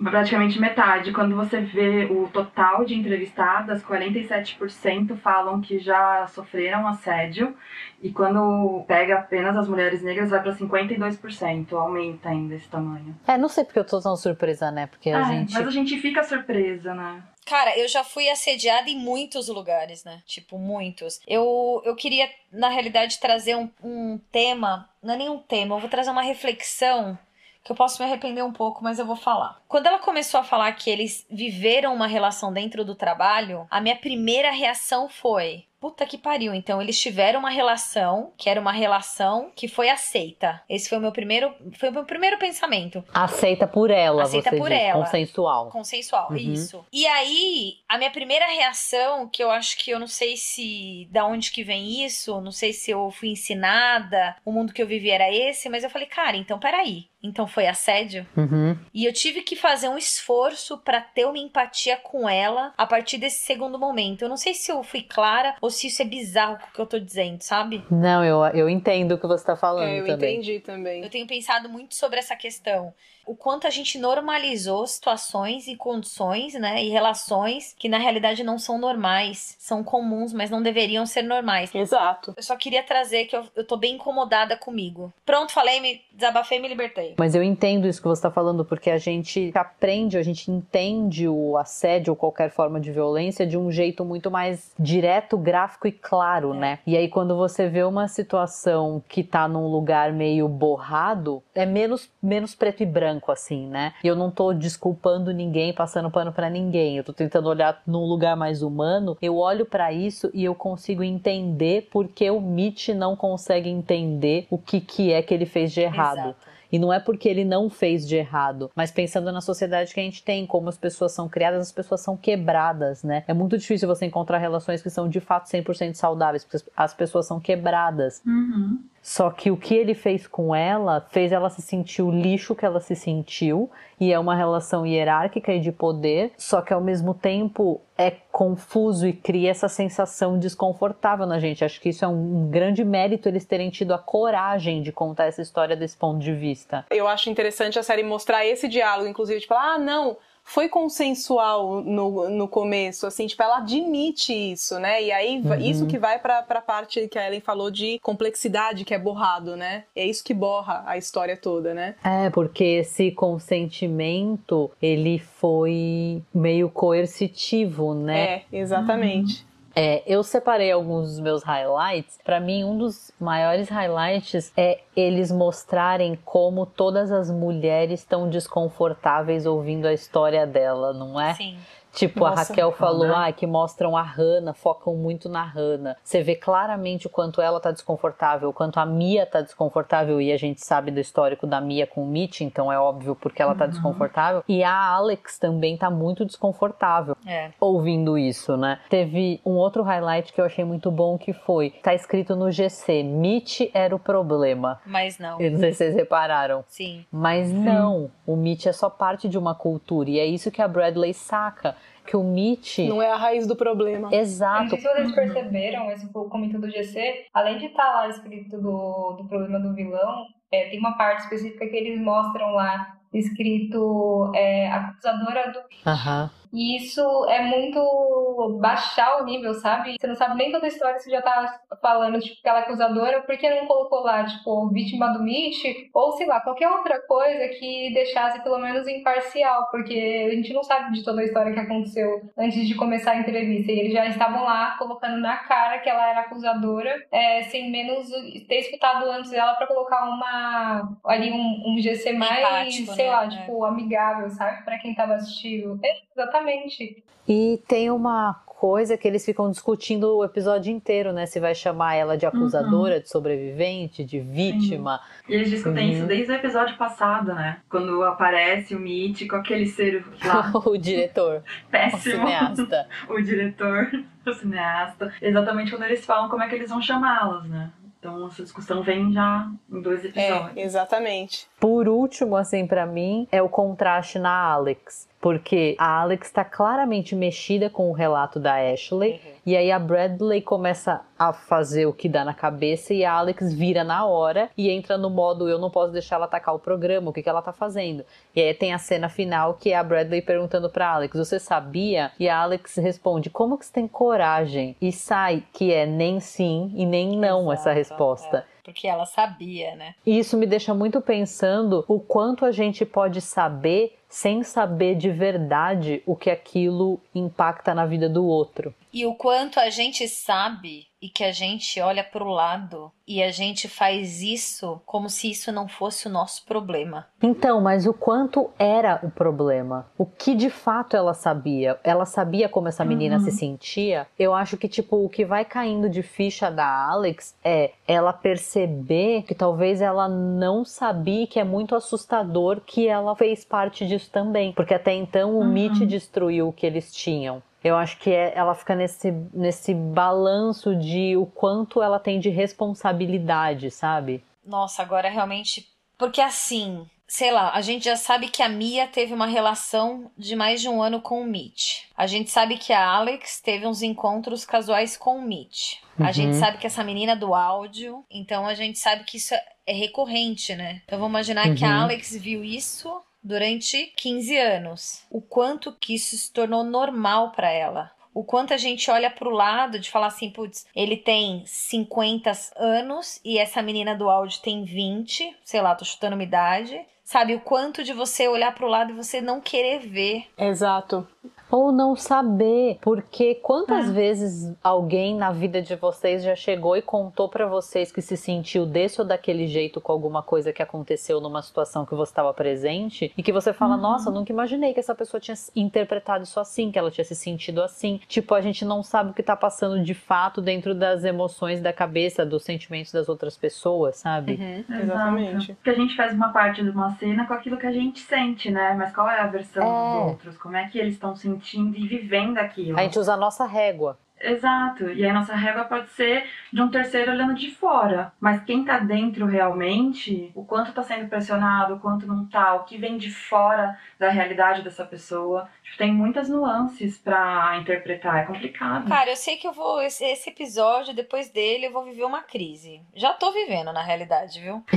praticamente metade. Quando você vê o total de entrevistadas, 47% falam que já sofreram assédio. E quando pega apenas as mulheres negras, vai para 52%. Aumenta ainda esse tamanho. É, não sei porque eu tô tão surpresa, né? Porque a é, gente. Mas a gente fica surpresa, né? Cara, eu já fui assediada em muitos lugares, né? Tipo, muitos. Eu, eu queria, na realidade, trazer um, um tema. Não é nenhum tema, eu vou trazer uma reflexão que eu posso me arrepender um pouco, mas eu vou falar. Quando ela começou a falar que eles viveram uma relação dentro do trabalho, a minha primeira reação foi: Puta que pariu. Então, eles tiveram uma relação, que era uma relação que foi aceita. Esse foi o meu primeiro, foi o meu primeiro pensamento. Aceita por ela, aceita por diz, ela. Consensual. Consensual, Uhum. isso. E aí, a minha primeira reação, que eu acho que eu não sei se da onde que vem isso, não sei se eu fui ensinada, o mundo que eu vivi era esse, mas eu falei, cara, então peraí. Então foi assédio? Uhum. E eu tive que fazer um esforço pra ter uma empatia com ela a partir desse segundo momento. Eu não sei se eu fui clara ou se isso é bizarro com o que eu tô dizendo, sabe? Não, eu, eu entendo o que você tá falando É, eu também. entendi também. Eu tenho pensado muito sobre essa questão. O quanto a gente normalizou situações e condições, né? E relações que na realidade não são normais. São comuns, mas não deveriam ser normais. Exato. Eu só queria trazer que eu, eu tô bem incomodada comigo. Pronto, falei, me desabafei e me libertei. Mas eu entendo isso que você está falando, porque a gente aprende, a gente entende o assédio ou qualquer forma de violência de um jeito muito mais direto, gráfico e claro, É. né? E aí, quando você vê uma situação que tá num lugar meio borrado, é menos, menos preto e branco, assim, né? E eu não tô desculpando ninguém, passando pano pra ninguém. Eu tô tentando olhar num lugar mais humano. Eu olho pra isso e eu consigo entender porque o Mitch não consegue entender o que, que é que ele fez de errado. Exato. E não é porque ele não fez de errado, mas pensando na sociedade que a gente tem, como as pessoas são criadas, as pessoas são quebradas, né? É muito difícil você encontrar relações que são de fato 100% saudáveis, porque as pessoas são quebradas. Uhum. Só que o que ele fez com ela fez ela se sentir o lixo que ela se sentiu, e é uma relação hierárquica e de poder, só que ao mesmo tempo é confuso e cria essa sensação desconfortável na gente. Acho que isso é um grande mérito eles terem tido a coragem de contar essa história desse ponto de vista. Eu acho interessante a série mostrar esse diálogo, inclusive, tipo, ah, não, foi consensual no, no começo, assim, tipo, ela admite isso, né? E aí, Uhum. isso que vai pra, pra parte que a Ellen falou de complexidade, que é borrado, né? É isso que borra a história toda, né? É, porque esse consentimento, ele foi meio coercitivo, né? É, exatamente. É, eu separei alguns dos meus highlights. Pra mim, um dos maiores highlights é eles mostrarem como todas as mulheres estão desconfortáveis ouvindo a história dela, não é? Sim. Tipo, Nossa, a Raquel falou, né? ah, que mostram a Hannah, focam muito na Hannah. Você vê claramente o quanto ela tá desconfortável, o quanto a Mia tá desconfortável, e a gente sabe do histórico da Mia com o Mitch, então é óbvio porque ela tá desconfortável. E a Alex também tá muito desconfortável É. ouvindo isso, né? Teve um outro highlight que eu achei muito bom que foi, tá escrito no GC, Mitch era o problema. Mas não. Eu não sei se vocês repararam. Sim. Mas não, o Mitch é só parte de uma cultura, e é isso que a Bradley saca. Que o Mitch. Não é a raiz do problema. Eu não Exato. sei se vocês perceberam, esse comentário do GC, além de estar lá escrito do, do problema do vilão, é, tem uma parte específica que eles mostram lá escrito é, acusadora do Aham. E isso é muito baixar o nível, sabe? Você não sabe nem toda a história, você já tá falando, tipo, que ela é acusadora, por que não colocou lá, tipo, vítima do Mitch? Ou, sei lá, qualquer outra coisa que deixasse pelo menos imparcial, porque a gente não sabe de toda a história que aconteceu antes de começar a entrevista. E eles já estavam lá colocando na cara que ela era acusadora, é, sem menos ter escutado antes dela para colocar uma ali um, um GC mais, Empático, sei né? lá, É. tipo, amigável, sabe? Pra quem tava assistindo. É, exatamente. E tem uma coisa que eles ficam discutindo o episódio inteiro, né? Se vai chamar ela de acusadora, de sobrevivente, de vítima. E eles discutem Uhum. isso desde o episódio passado, né? Quando aparece o Mitch com aquele ser lá o diretor, o péssimo. cineasta. o diretor, o cineasta. Exatamente quando eles falam como é que eles vão chamá-las, né? Então essa discussão vem já em dois episódios. É, exatamente. Por último, assim, pra mim, é o contraste na Alex. Porque a Alex tá claramente mexida com o relato da Ashley. E aí a Bradley começa a fazer o que dá na cabeça e a Alex vira na hora e entra no modo eu não posso deixar ela atacar o programa, o que, que ela tá fazendo. E aí tem a cena final que é a Bradley perguntando pra Alex, você sabia? E a Alex responde, como que você tem coragem? E sai que é nem sim e nem não essa Exato, resposta. é. Porque ela sabia, né? E isso me deixa muito pensando o quanto a gente pode saber sem saber de verdade o que aquilo impacta na vida do outro. E o quanto a gente sabe e que a gente olha pro lado e a gente faz isso como se isso não fosse o nosso problema. Então, mas o quanto era o problema? O que de fato ela sabia? Ela sabia como essa menina se sentia? Eu acho que, tipo, o que vai caindo de ficha da Alex é ela perceber que talvez ela não sabia que é muito assustador que ela fez parte disso também. Porque até então o Mitch destruiu o que eles tinham. Eu acho que é- ela fica nesse, nesse balanço de o quanto ela tem de responsabilidade, sabe? Nossa, agora realmente. Porque assim, sei lá, a gente já sabe que a Mia teve uma relação de mais de um ano com o Mitch. A gente sabe que a Alex teve uns encontros casuais com o Mitch. A Uhum. gente sabe que essa menina é do áudio, então a gente sabe que isso é- é recorrente, né? Então vamos imaginar que a Uhum. Alex viu isso durante 15 anos. O quanto que isso se tornou normal pra ela. O quanto a gente olha pro lado de falar assim, putz, ele tem 50 anos e essa menina do áudio tem 20, sei lá, tô chutando uma idade. Sabe, o quanto de você olhar pro lado e você não querer ver. Exato. Ou não saber, porque quantas vezes alguém na vida de vocês já chegou e contou pra vocês que se sentiu desse ou daquele jeito com alguma coisa que aconteceu numa situação que você estava presente e que você fala, nossa, eu nunca imaginei que essa pessoa tinha interpretado isso assim, que ela tinha se sentido assim. Tipo, a gente não sabe o que tá passando de fato dentro das emoções da cabeça, dos sentimentos das outras pessoas, sabe? Uhum, Exato. exatamente. Porque a gente faz uma parte de uma cena com aquilo que a gente sente, né? Mas qual é a versão É. dos outros? Como é que eles estão sentindo e vivendo aquilo? A gente usa a nossa régua. Exato. E aí nossa régua pode ser de um terceiro olhando de fora. Mas quem tá dentro realmente, o quanto tá sendo pressionado, o quanto não tá, o que vem de fora da realidade dessa pessoa. Tipo, tem muitas nuances pra interpretar. É complicado. Cara, eu sei que eu vou. Esse, esse episódio, depois dele, eu vou viver uma crise. Já tô vivendo, na realidade, viu?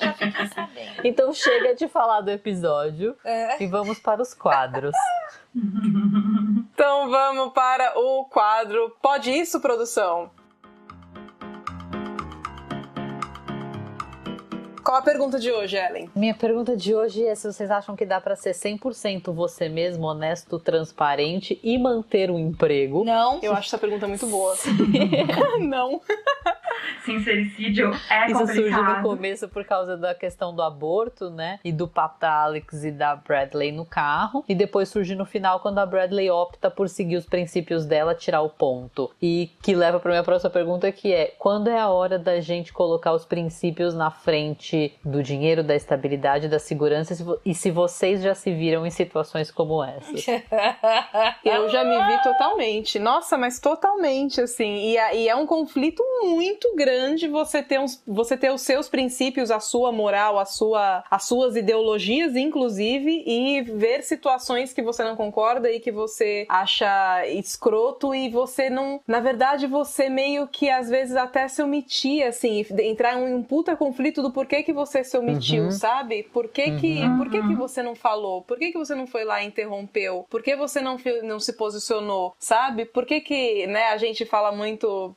Já fiquei sabendo. Então chega de falar do episódio É. e vamos para os quadros. Então vamos para o quadro Pode Isso, produção? Qual a pergunta de hoje, Ellen? Minha pergunta de hoje é se vocês acham que dá pra ser 100% você mesmo, honesto, transparente e manter um emprego. Não. Eu acho essa pergunta muito boa. Não. Sincericídio é Isso surgiu no complicado. começo por causa da questão do aborto, né? E do papo da Alex e da Bradley no carro. E depois surge no final quando a Bradley opta por seguir os princípios dela, tirar o ponto. E que leva pra minha próxima pergunta que é: quando é a hora da gente colocar os princípios na frente do dinheiro, da estabilidade, da segurança? e se vo- se vocês já se viram em situações como essa? Eu já me vi totalmente. Nossa, mas totalmente, assim. E é um conflito muito grande grande você ter, uns, você ter os seus princípios, a sua moral, a sua, as suas ideologias, inclusive, e ver situações que você não concorda e que você acha escroto e você não. Na verdade, você meio que às vezes até se omitir, assim, entrar em um puta conflito do porquê que você se omitiu, Uhum. sabe? Por que que, Uhum. por que que você não falou? Por que que você não foi lá e interrompeu? Por que você não, não se posicionou, sabe? Por que que, né, a gente fala muito,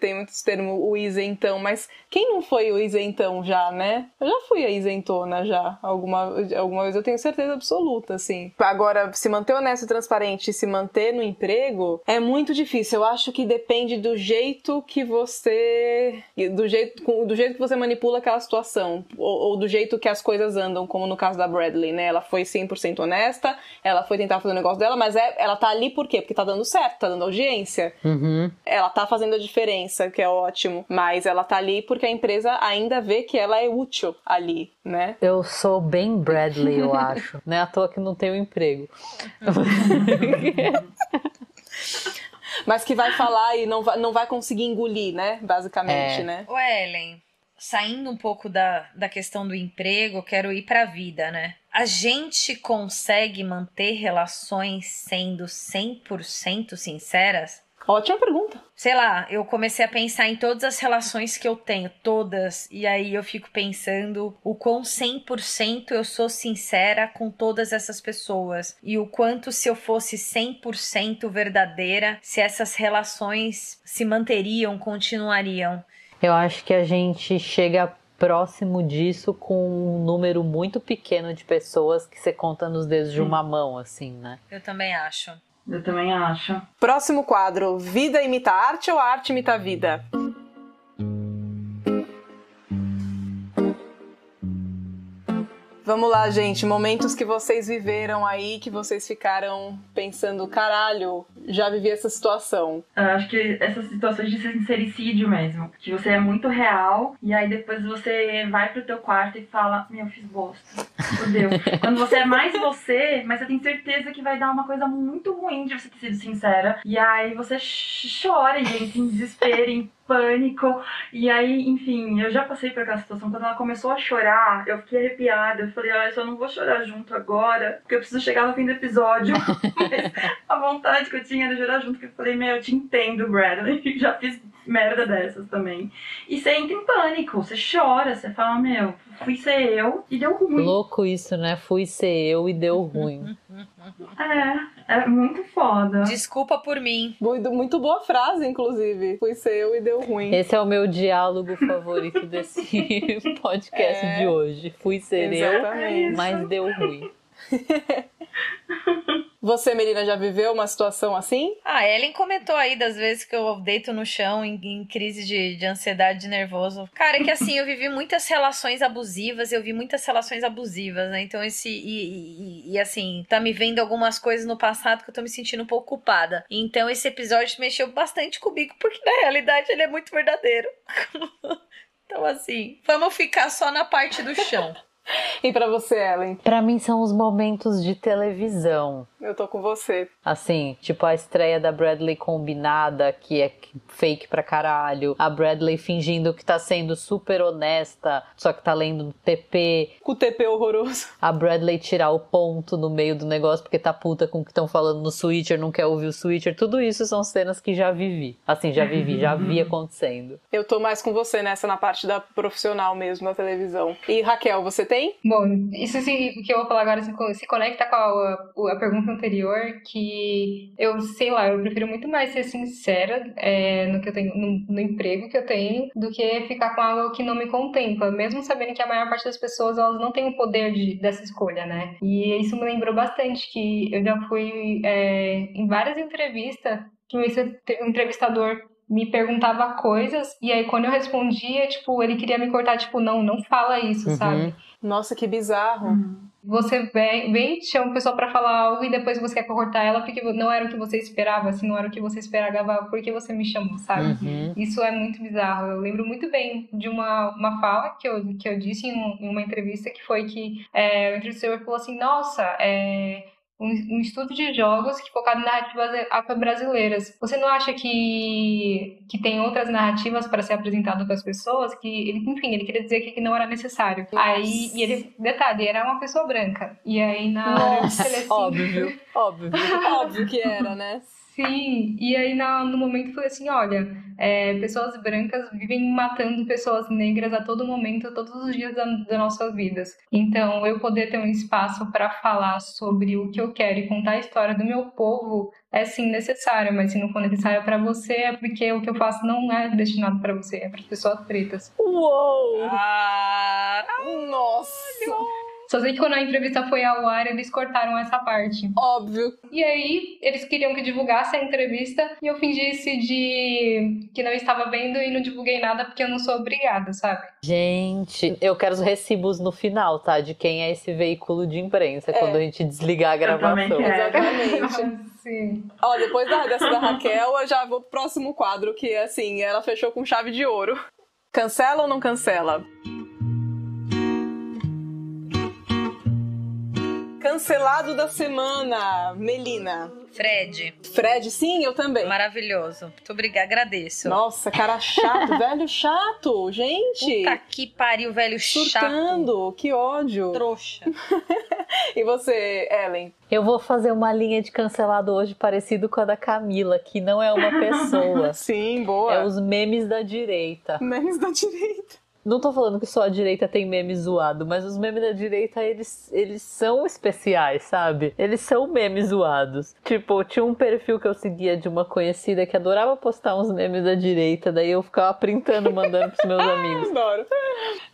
tem muitos termos, o isentão, mas quem não foi o isentão já, né? Eu já fui a isentona já, alguma, alguma vez, eu tenho certeza absoluta, assim. Agora, se manter honesto e transparente e se manter no emprego é muito difícil. Eu acho que depende do jeito que você. do jeito, do jeito que você manipula aquela situação. Ou, ou do jeito que as coisas andam, como no caso da Bradley, né? Ela foi 100% honesta, ela foi tentar fazer o negócio dela, mas é, ela tá ali por quê? Porque tá dando certo, tá dando audiência. Uhum. Ela tá fazendo a diferença, que é ótimo. Mas ela tá ali porque a empresa ainda vê que ela é útil ali, né? Eu sou bem Bradley, eu acho. Não é à toa que não tenho emprego. Mas que vai falar e não vai, não vai conseguir engolir, né? Basicamente, É. né? Ô, Ellen, saindo um pouco da, da questão do emprego, eu quero ir pra vida, né? A gente consegue manter relações sendo 100% sinceras? Ótima pergunta. Sei lá, eu comecei a pensar em todas as relações que eu tenho, todas, e aí eu fico pensando o quão 100% eu sou sincera com todas essas pessoas e o quanto se eu fosse 100% verdadeira, se essas relações se manteriam, continuariam. Eu acho que a gente chega próximo disso com um número muito pequeno de pessoas que você conta nos dedos de uma mão, assim, né? Eu também acho. Eu também acho. Próximo quadro: Vida imita arte ou arte imita vida? Vamos lá, gente. Momentos que vocês viveram aí, que vocês ficaram pensando, caralho, já vivi essa situação. Eu acho que essas situações de sincericídio mesmo. Que você é muito real e aí depois você vai pro teu quarto e fala, meu, fiz bosta. Fudeu. Quando você é mais você, mas você tem certeza que vai dar uma coisa muito ruim de você ter sido sincera. E aí você ch- chora, gente, em desespero, em pânico. E aí, enfim, eu já passei por aquela situação. Quando ela começou a chorar, eu fiquei arrepiada. Eu falei, ah, eu só não vou chorar junto agora, porque eu preciso chegar no fim do episódio. Mas a vontade que eu tinha era chorar junto, porque eu falei, meu, eu te entendo, Bradley. Já fiz merda dessas também. E você entra em pânico, você chora, você fala, meu, fui ser eu e deu ruim. Louco isso, né? Fui ser eu e deu ruim. É, é muito foda. Desculpa por mim. Muito, muito boa frase, inclusive. Fui ser eu e deu ruim. Esse é o meu diálogo favorito desse podcast É. de hoje. Fui ser eu, Exatamente. mas deu ruim. Você, Melina, já viveu uma situação assim? A Ellen comentou aí das vezes que eu deito no chão em, em crise de, de ansiedade, de nervoso. Cara, é que assim, eu vivi muitas relações abusivas, eu vi muitas relações abusivas, né? Então, esse. E, e- e, assim, tá me vendo algumas coisas no passado que eu tô me sentindo um pouco culpada. Então, esse episódio mexeu bastante comigo, porque na realidade ele é muito verdadeiro. então, assim, vamos ficar só na parte do chão. E pra você, Ellen? Pra mim são os momentos de televisão. Eu tô com você. Assim, tipo a estreia da Bradley combinada, que é fake pra caralho. A Bradley fingindo que tá sendo super honesta, só que tá lendo no TP. Com o TP horroroso. A Bradley tirar o ponto no meio do negócio porque tá puta com o que estão falando no Switcher, não quer ouvir o Switcher. Tudo isso são cenas que já vivi. Assim, já vivi, já vi acontecendo. Eu tô mais com você nessa, na parte da profissional mesmo, na televisão. E Raquel, você tem? Bom, isso que eu vou falar agora se, se conecta com a, a- pergunta anterior, que eu sei lá, eu prefiro muito mais ser sincera é, no que eu tenho, no, no emprego que eu tenho, do que ficar com algo que não me contempla, mesmo sabendo que a maior parte das pessoas elas não tem o poder de, dessa escolha, né? E isso me lembrou bastante que eu já fui é, em várias entrevistas que o entrevistador me perguntava coisas e aí quando eu respondia, tipo, ele queria me cortar, tipo, não, não fala isso, Uhum. sabe? Nossa, que bizarro. Você vem, vem chama a pessoa pra falar algo e depois você quer cortar ela porque não era o que você esperava, se não era o que você esperava, por que você me chamou, sabe? Uhum. Isso é muito bizarro. Eu lembro muito bem de uma, uma fala que eu, que eu disse em, um- em uma entrevista que foi que é, o entrevistador falou assim, nossa, é, um, um estudo de jogos que focado em narrativas afro-brasileiras. Você não acha que, que tem outras narrativas para ser apresentado para as pessoas? Que ele, enfim, ele queria dizer que não era necessário. Aí, e ele, detalhe, era uma pessoa branca. E aí na Nossa, ele assim, óbvio, óbvio. Óbvio que era, né? Sim, e aí na, no momento eu falei assim, olha, é, pessoas brancas vivem matando pessoas negras a todo momento, todos os dias da, das nossas vidas. Então, eu poder ter um espaço para falar sobre o que eu quero e contar a história do meu povo é sim necessário, mas se não for necessário para você é porque o que eu faço não é destinado para você, é para pessoas pretas. Uou! Ah, Nossa! Só sei que quando a entrevista foi ao ar, eles cortaram essa parte. Óbvio. E aí, eles queriam que divulgasse a entrevista e eu fingisse de que não estava vendo e não divulguei nada porque eu não sou obrigada, sabe? Gente, eu quero os recibos no final, tá? De quem é esse veículo de imprensa, quando a gente desligar a gravação. Exatamente. Sim. Ó, depois da, dessa da Raquel, eu já vou pro próximo quadro, que assim, ela fechou com chave de ouro. Cancela ou não cancela? Cancelado da semana, Melina. Fred, Fred, sim, eu também. maravilhoso. Muito obrigada, agradeço. Nossa, cara chato, velho chato, gente. Puta que pariu, velho chato. Surtando, que ódio. Trouxa. E você, Ellen? Eu vou fazer uma linha de cancelado hoje parecido com a da Camila, que não é uma pessoa. Sim, boa. é os memes da direita. Memes da direita. Não tô falando que só a direita tem meme zoado, mas os memes da direita, eles, eles são especiais, sabe? Eles são memes zoados. Tipo, tinha um perfil que eu seguia de uma conhecida que adorava postar uns memes da direita, daí eu ficava printando, mandando pros meus amigos. Adoro.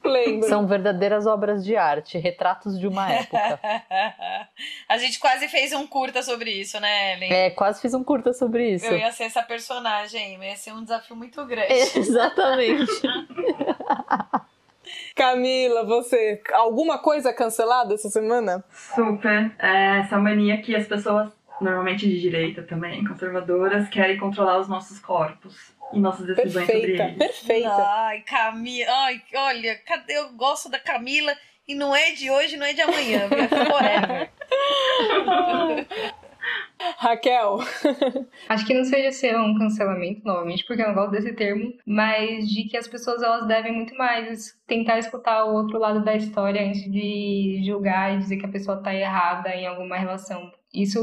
Lembro. São verdadeiras obras de arte, retratos de uma época. A gente quase fez um curta sobre isso, né, Ellen? É, quase fiz um curta sobre isso. Eu ia ser essa personagem, mas ia ser um desafio muito grande. Exatamente. Camila, você, alguma coisa cancelada essa semana? Super. É, essa mania que as pessoas, normalmente de direita também, conservadoras, querem controlar os nossos corpos e nossas decisões sobre Perfeita, eles. perfeita. Ai, Camila. Ai, olha, cadê? Eu gosto da Camila e não é de hoje, não é de amanhã? É forever. Raquel, Acho que não seja ser um cancelamento, novamente, porque eu não gosto desse termo, mas de que as pessoas elas devem muito mais tentar escutar o outro lado da história antes de julgar e dizer que a pessoa tá errada em alguma relação. Isso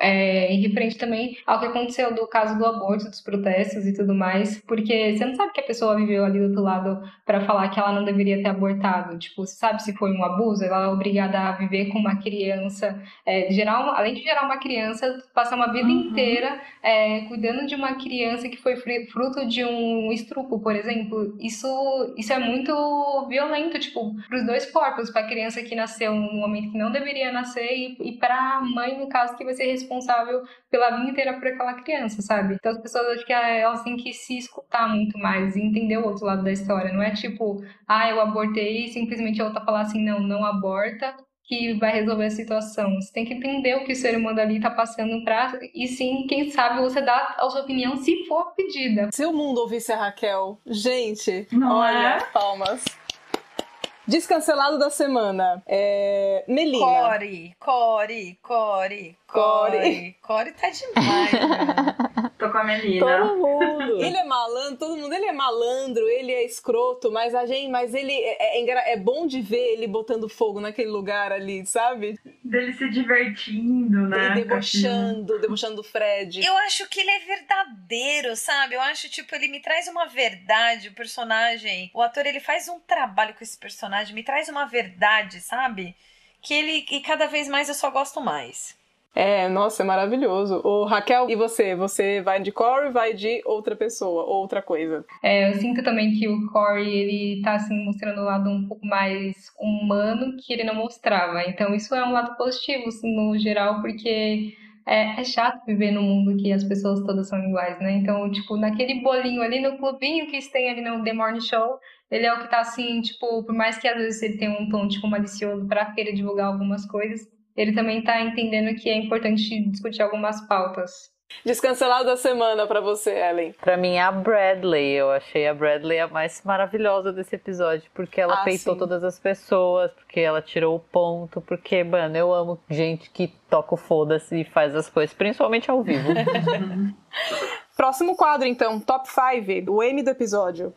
é em referente também ao que aconteceu do caso do aborto, dos protestos e tudo mais, porque você não sabe que a pessoa viveu ali do outro lado para falar que ela não deveria ter abortado. Tipo, você sabe se foi um abuso, ela é obrigada a viver com uma criança, é, gerar uma- além de gerar uma criança, passar uma vida Uhum. inteira é, cuidando de uma criança que foi fruto de um estupro, por exemplo. Isso, isso é muito violento, tipo, para os dois corpos, para a criança que nasceu num momento que não deveria nascer e, e para a mãe, no caso, que vai ser responsável pela vida inteira por aquela criança, sabe? Então as pessoas acho que eh, elas têm que se escutar muito mais e entender o outro lado da história. Não é tipo, ah, eu abortei e simplesmente a outra falar assim, não, não aborta que vai resolver a situação. Você tem que entender o que o ser humano ali tá passando pra. E sim, quem sabe você dá a sua opinião se for pedida. se o mundo ouvisse a Raquel, gente, Não olha, é? palmas. Descancelado da semana. É... Melina. Core, Core, Core, Core. Core tá demais, né? Tô com a Melina. Todo mundo. Ele é malandro, todo mundo, ele é malandro, ele é escroto, mas a gente, mas ele é, é, engra- é bom de ver ele botando fogo naquele lugar ali, sabe? Dele se divertindo, né? Ele debochando, debochando do Fred. Eu acho que ele é verdadeiro, sabe? Eu acho, tipo, ele me traz uma verdade, o personagem. O ator, ele faz um trabalho com esse personagem, me traz uma verdade, sabe? Que ele. E cada vez mais eu só gosto mais. É, nossa, é maravilhoso. Ô, Raquel, e você? Você vai de Corey ou vai de outra pessoa, ou outra coisa? É, eu sinto também que o Corey, ele tá, assim, mostrando um lado um pouco mais humano que ele não mostrava. Então, isso é um lado positivo, assim, no geral, porque é, é chato viver num mundo que as pessoas todas são iguais, né? Então, tipo, naquele bolinho ali, no clubinho que tem ali no The Morning Show, ele é o que tá, assim, tipo, por mais que às vezes ele tenha um tom, tipo, malicioso pra querer divulgar algumas coisas, ele também tá entendendo que é importante discutir algumas pautas. Descancelado da semana pra você, Ellen. Pra mim é a Bradley. Eu achei a Bradley a mais maravilhosa desse episódio. Porque ela Ah, peitou sim. todas as pessoas, porque ela tirou o ponto. Porque, mano, eu amo gente que toca o foda-se e faz as coisas, principalmente ao vivo. Próximo quadro, então, Top 5, o M do episódio.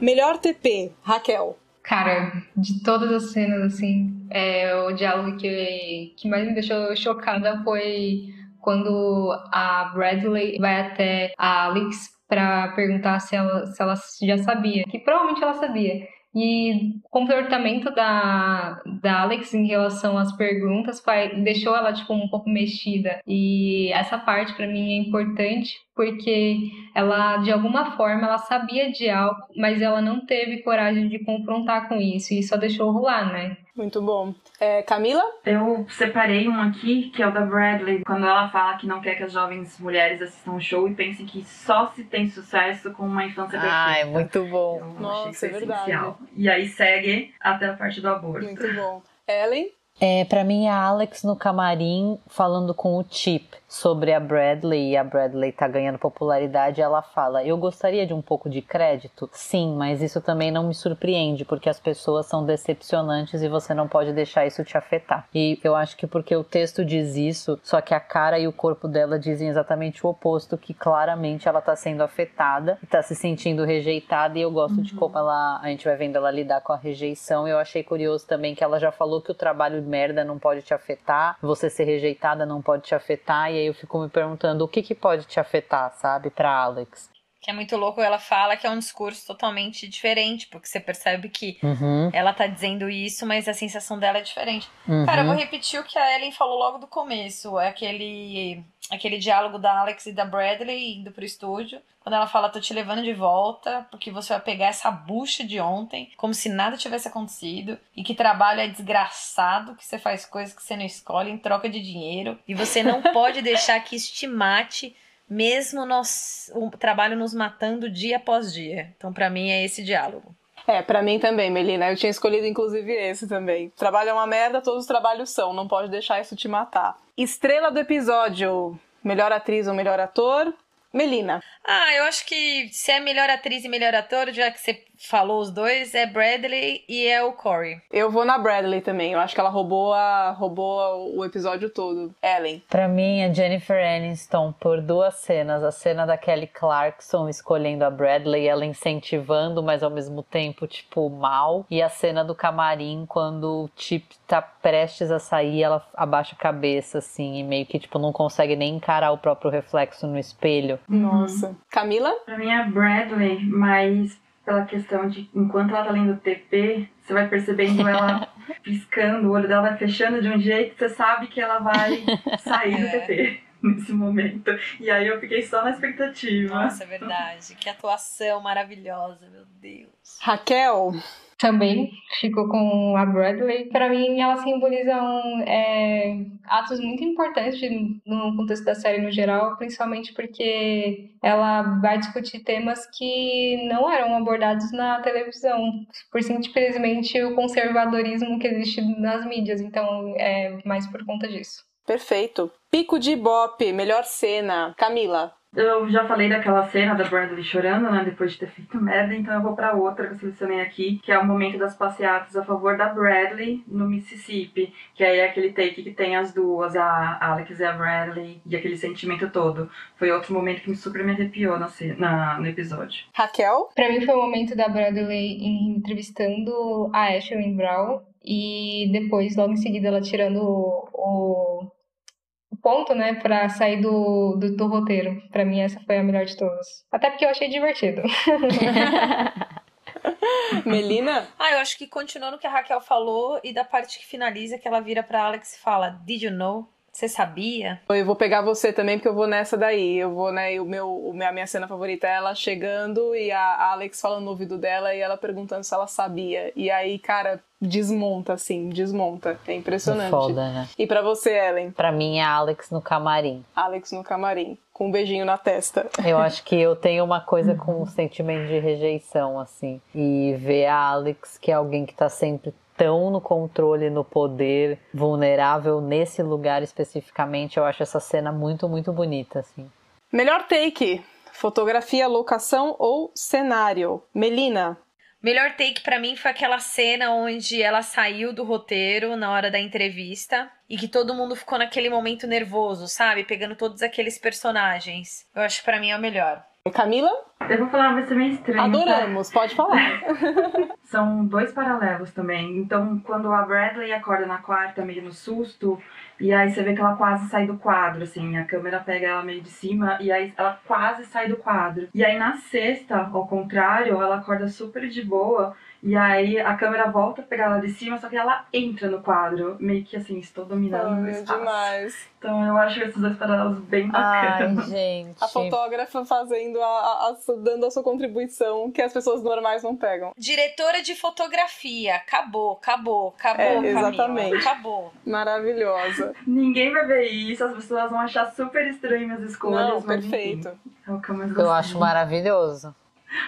Melhor TP, Raquel. Cara, de todas as cenas, assim, é, o diálogo que, que mais me deixou chocada foi quando a Bradley vai até a Alex pra perguntar se ela, se ela já sabia. Que provavelmente ela sabia. E o comportamento da, da Alex em relação às perguntas vai, deixou ela, tipo, um pouco mexida. E essa parte, pra mim, é importante porque ela, de alguma forma, ela sabia de algo, mas ela não teve coragem de confrontar com isso. E só deixou rolar, né? Muito bom. É, Camila? Eu separei um aqui, que é o da Bradley, quando ela fala que não quer que as jovens mulheres assistam o show e pensem que só se tem sucesso com uma infância perfeita. ah, é muito bom. Eu Nossa, achei que foi é verdade. essencial. E aí segue até a parte do aborto. Muito bom. Ellen? É, para mim, a Alex no camarim falando com o Chip sobre a Bradley e a Bradley tá ganhando popularidade, ela fala: Eu gostaria de um pouco de crédito? Sim, mas isso também não me surpreende, porque as pessoas são decepcionantes e você não pode deixar isso te afetar. E eu acho que porque o texto diz isso, só que a cara e o corpo dela dizem exatamente o oposto, que claramente ela tá sendo afetada tá se sentindo rejeitada, e eu gosto de como ela. A gente vai vendo ela lidar com a rejeição. Eu achei curioso também que ela já falou que o trabalho de merda não pode te afetar, você ser rejeitada não pode te afetar, e aí eu fico me perguntando o que que pode te afetar, sabe, pra Alex. Que é muito louco, ela fala que é um discurso totalmente diferente, porque você percebe que Uhum, ela tá dizendo isso, mas a sensação dela é diferente. uhum. Cara, eu vou repetir o que a Ellen falou logo do começo. É aquele, aquele diálogo da Alex e da Bradley indo pro estúdio. Quando ela fala, tô te levando de volta, porque você vai pegar essa bucha de ontem, como se nada tivesse acontecido. E que trabalho é desgraçado, que você faz coisas que você não escolhe em troca de dinheiro. E você não pode deixar que isso te mate, mesmo nós, o trabalho nos matando dia após dia. Então, pra mim, é esse diálogo. É, pra mim também, Melina. Eu tinha escolhido inclusive esse também. Trabalho é uma merda, todos os trabalhos são. Não pode deixar isso te matar. Estrela do episódio: melhor atriz ou melhor ator? Melina. Ah, eu acho que se é melhor atriz e melhor ator, já que você falou os dois, é Bradley e é o Corey. Eu vou na Bradley também. Eu acho que ela roubou, a, roubou o episódio todo. Ellen. Pra mim, é Jennifer Aniston por duas cenas. A cena da Kelly Clarkson escolhendo a Bradley, ela incentivando, mas ao mesmo tempo, tipo, mal. E a cena do camarim, quando o Chip tá prestes a sair, ela abaixa a cabeça, assim, e meio que, tipo, não consegue nem encarar o próprio reflexo no espelho. Nossa. Camila? Pra mim é Bradley, mas pela questão de enquanto ela tá lendo o TP, você vai percebendo ela piscando, o olho dela vai fechando de um jeito, você sabe que ela vai sair do TP nesse momento. E aí eu fiquei só na expectativa. Nossa, é verdade. Que atuação maravilhosa, meu Deus. Raquel? Também ficou com a Bradley. Pra mim, ela simboliza um, é, atos muito importantes no contexto da série no geral, principalmente porque ela vai discutir temas que não eram abordados na televisão, por simplesmente o conservadorismo que existe nas mídias. Então, é mais por conta disso. Perfeito. Pico de Ibope, melhor cena. Camila. Eu já falei daquela cena da Bradley chorando, né, depois de ter feito merda, então eu vou pra outra que eu selecionei aqui, que é o momento das passeatas a favor da Bradley no Mississippi, que aí é aquele take que tem as duas, a Alex e a Bradley, e aquele sentimento todo. Foi outro momento que me super me arrepiou na, na- no episódio. Raquel? Pra mim foi o momento da Bradley entrevistando a Ashley Brown e depois, logo em seguida, ela tirando o, o ponto, né, pra sair do, do, do roteiro. Pra mim, essa foi a melhor de todas. Até porque eu achei divertido. Melina? Ah, eu acho que continuando o que a Raquel falou e da parte que finaliza, que ela vira pra Alex e fala: Did you know? Você sabia? Eu vou pegar você também, porque eu vou nessa daí. Eu vou, né? e O meu, a minha cena favorita é ela chegando e a Alex falando no ouvido dela e ela perguntando se ela sabia. E aí, cara, desmonta, assim, desmonta. É impressionante. Foda, né? E pra você, Ellen? Pra mim, é a Alex no camarim. Alex no camarim, com um beijinho na testa. Eu acho que eu tenho uma coisa com um sentimento de rejeição, assim. E ver a Alex, que é alguém que tá sempre tão no controle, no poder, vulnerável nesse lugar especificamente. Eu acho essa cena muito, muito bonita, assim. Melhor take: fotografia, locação ou cenário? Melina. Melhor take para mim foi aquela cena onde ela saiu do roteiro na hora da entrevista e que todo mundo ficou naquele momento nervoso, sabe? Pegando todos aqueles personagens. Eu acho que para mim é o melhor. Camila? Eu vou falar, vai ser meio estranho. tá? Adoramos, pode falar. São dois paralelos também. Então, quando a Bradley acorda na quarta, meio no susto, e aí você vê que ela quase sai do quadro, assim, a câmera pega ela meio de cima, e aí ela quase sai do quadro. E aí na sexta, ao contrário, ela acorda super de boa, e aí a câmera volta a pegar ela de cima, só que ela entra no quadro, meio que assim, estou dominando o Ai, espaço. demais. Então eu acho esses dois paralelos bem Ai, bacanas. gente. A fotógrafa fazendo a, a- a- dando a sua contribuição que as pessoas normais não pegam. Diretora de fotografia. Acabou, acabou, acabou, É, Camila. exatamente. Acabou. Maravilhosa. Ninguém vai ver isso, as pessoas vão achar super estranho minhas escolhas. Não, mas, enfim, perfeito. é o que eu mais Eu gostei. acho maravilhoso.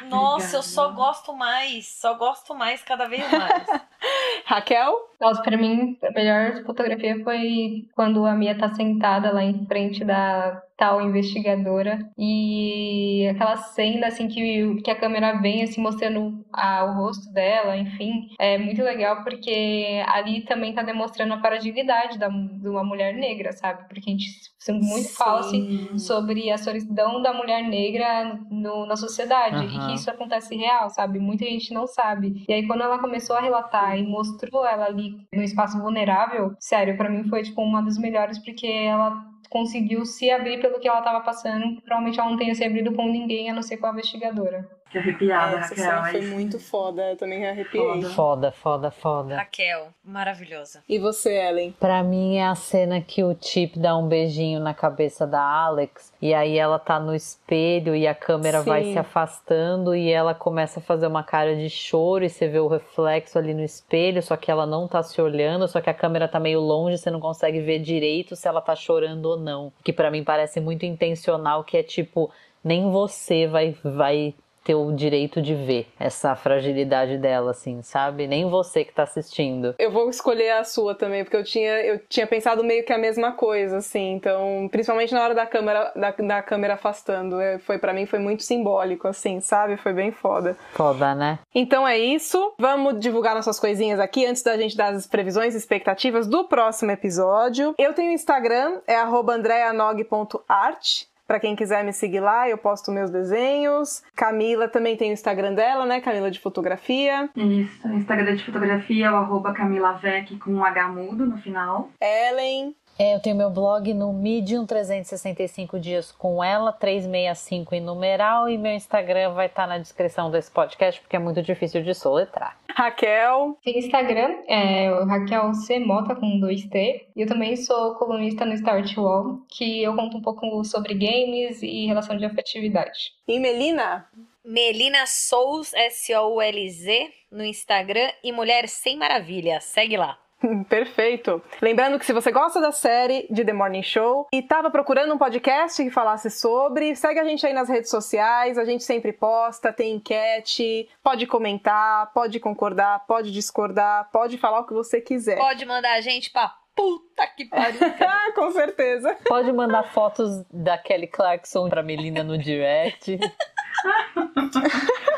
Nossa, eu só Obrigada. gosto mais. Só gosto mais cada vez mais. Raquel? Nossa, pra mim, a melhor fotografia foi quando a Mia tá sentada lá em frente da tal investigadora e aquela cena, assim, que, que a câmera vem, assim, mostrando a, o rosto dela, enfim, é muito legal porque ali também tá demonstrando a fragilidade da, de uma mulher negra, sabe? Porque a gente muito fala, assim, sobre a solidão da mulher negra no- na sociedade e Aham. que isso acontece real, sabe? Muita gente não sabe. E aí quando ela começou a relatar e mostrou ela ali no espaço vulnerável, sério, pra mim foi tipo uma das melhores porque ela conseguiu se abrir pelo que ela tava passando. Provavelmente ela não tenha se abrido com ninguém a não ser com a investigadora. Que arrepiada, Essa Raquel. cena é foi isso. muito foda, eu também arrepiei. Foda. Foda, foda, foda. Raquel, maravilhosa. E você, Ellen? Pra mim é a cena que o Chip dá um beijinho na cabeça da Alex e aí ela tá no espelho e a câmera vai Sim. se afastando e ela começa a fazer uma cara de choro e você vê o reflexo ali no espelho, só que ela não tá se olhando, só que a câmera tá meio longe, você não consegue ver direito se ela tá chorando ou não. Que pra mim parece muito intencional, que é tipo, nem você vai vai ter o direito de ver essa fragilidade dela assim, sabe? Nem você que tá assistindo. Eu vou escolher a sua também, porque eu tinha, eu tinha pensado meio que a mesma coisa, assim. Então, principalmente na hora da câmera, da, da câmera afastando, é, foi para mim foi muito simbólico, assim, sabe? Foi bem foda. Foda, né? Então é isso. Vamos divulgar nossas coisinhas aqui antes da gente dar as previsões e expectativas do próximo episódio. Eu tenho Instagram, é andreanog.art. Pra quem quiser me seguir lá, eu posto meus desenhos. Camila também tem o Instagram dela, né? Camila de fotografia. Isso, Instagram de fotografia é o arroba CamilaVec com um H mudo no final. Ellen. É, eu tenho meu blog no Medium 365 dias com ela, 365 em numeral, e meu Instagram vai estar na descrição desse podcast, porque é muito difícil de soletrar. Raquel. Tem Instagram, é o Raquel C. Mota com 2T. E eu também sou colunista no Start Wall, que eu conto um pouco sobre games e relação de afetividade. E Melina. Melina Souls, S-O-U-L-Z, no Instagram. E Mulher Sem Maravilha. Segue lá. Perfeito. Lembrando que se você gosta da série de The Morning Show e estava procurando um podcast que falasse sobre, segue a gente aí nas redes sociais, a gente sempre posta, tem enquete, pode comentar, pode concordar, pode discordar, pode falar o que você quiser. Pode mandar a gente pra puta que pariu. Ah, com certeza. Pode mandar fotos da Kelly Clarkson pra Melina no direct.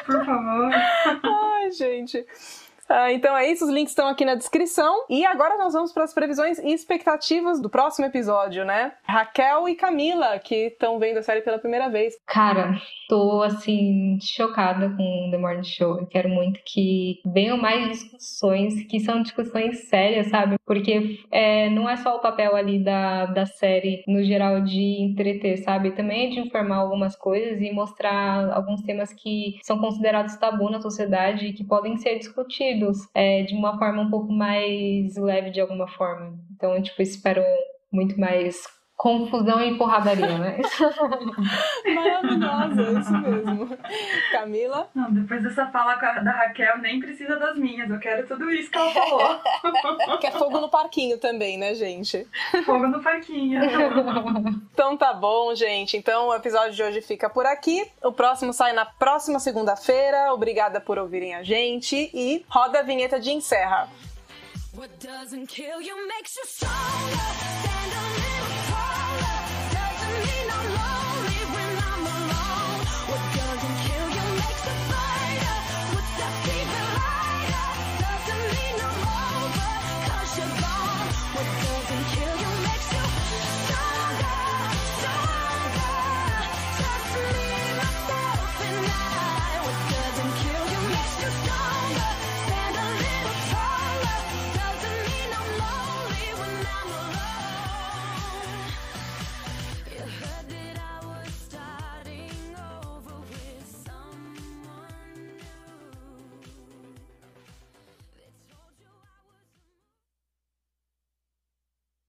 Por favor. Ai, gente. Ah, então é isso, os links estão aqui na descrição. E agora nós vamos para as previsões e expectativas do próximo episódio, né? Raquel e Camila, que estão vendo a série pela primeira vez. Cara, tô assim, chocada com The Morning Show. Eu quero muito que venham mais discussões, que são discussões sérias, sabe? Porque é, não é só o papel ali da, da série, no geral, de entreter, sabe? Também é de informar algumas coisas e mostrar alguns temas que são considerados tabu na sociedade e que podem ser discutidos é, de uma forma um pouco mais leve, de alguma forma. Então, tipo, espero muito mais confusão e porradaria, né? Maravilhosa, é isso mesmo. Camila. Não, depois dessa fala da Raquel, nem precisa das minhas. Eu quero tudo isso que ela falou. Que é fogo no parquinho também, né, gente? Fogo no parquinho. Então tá bom, gente. Então o episódio de hoje fica por aqui. O próximo sai na próxima segunda-feira. Obrigada por ouvirem a gente e roda a vinheta de encerra. What doesn't kill you makes you stronger. Stand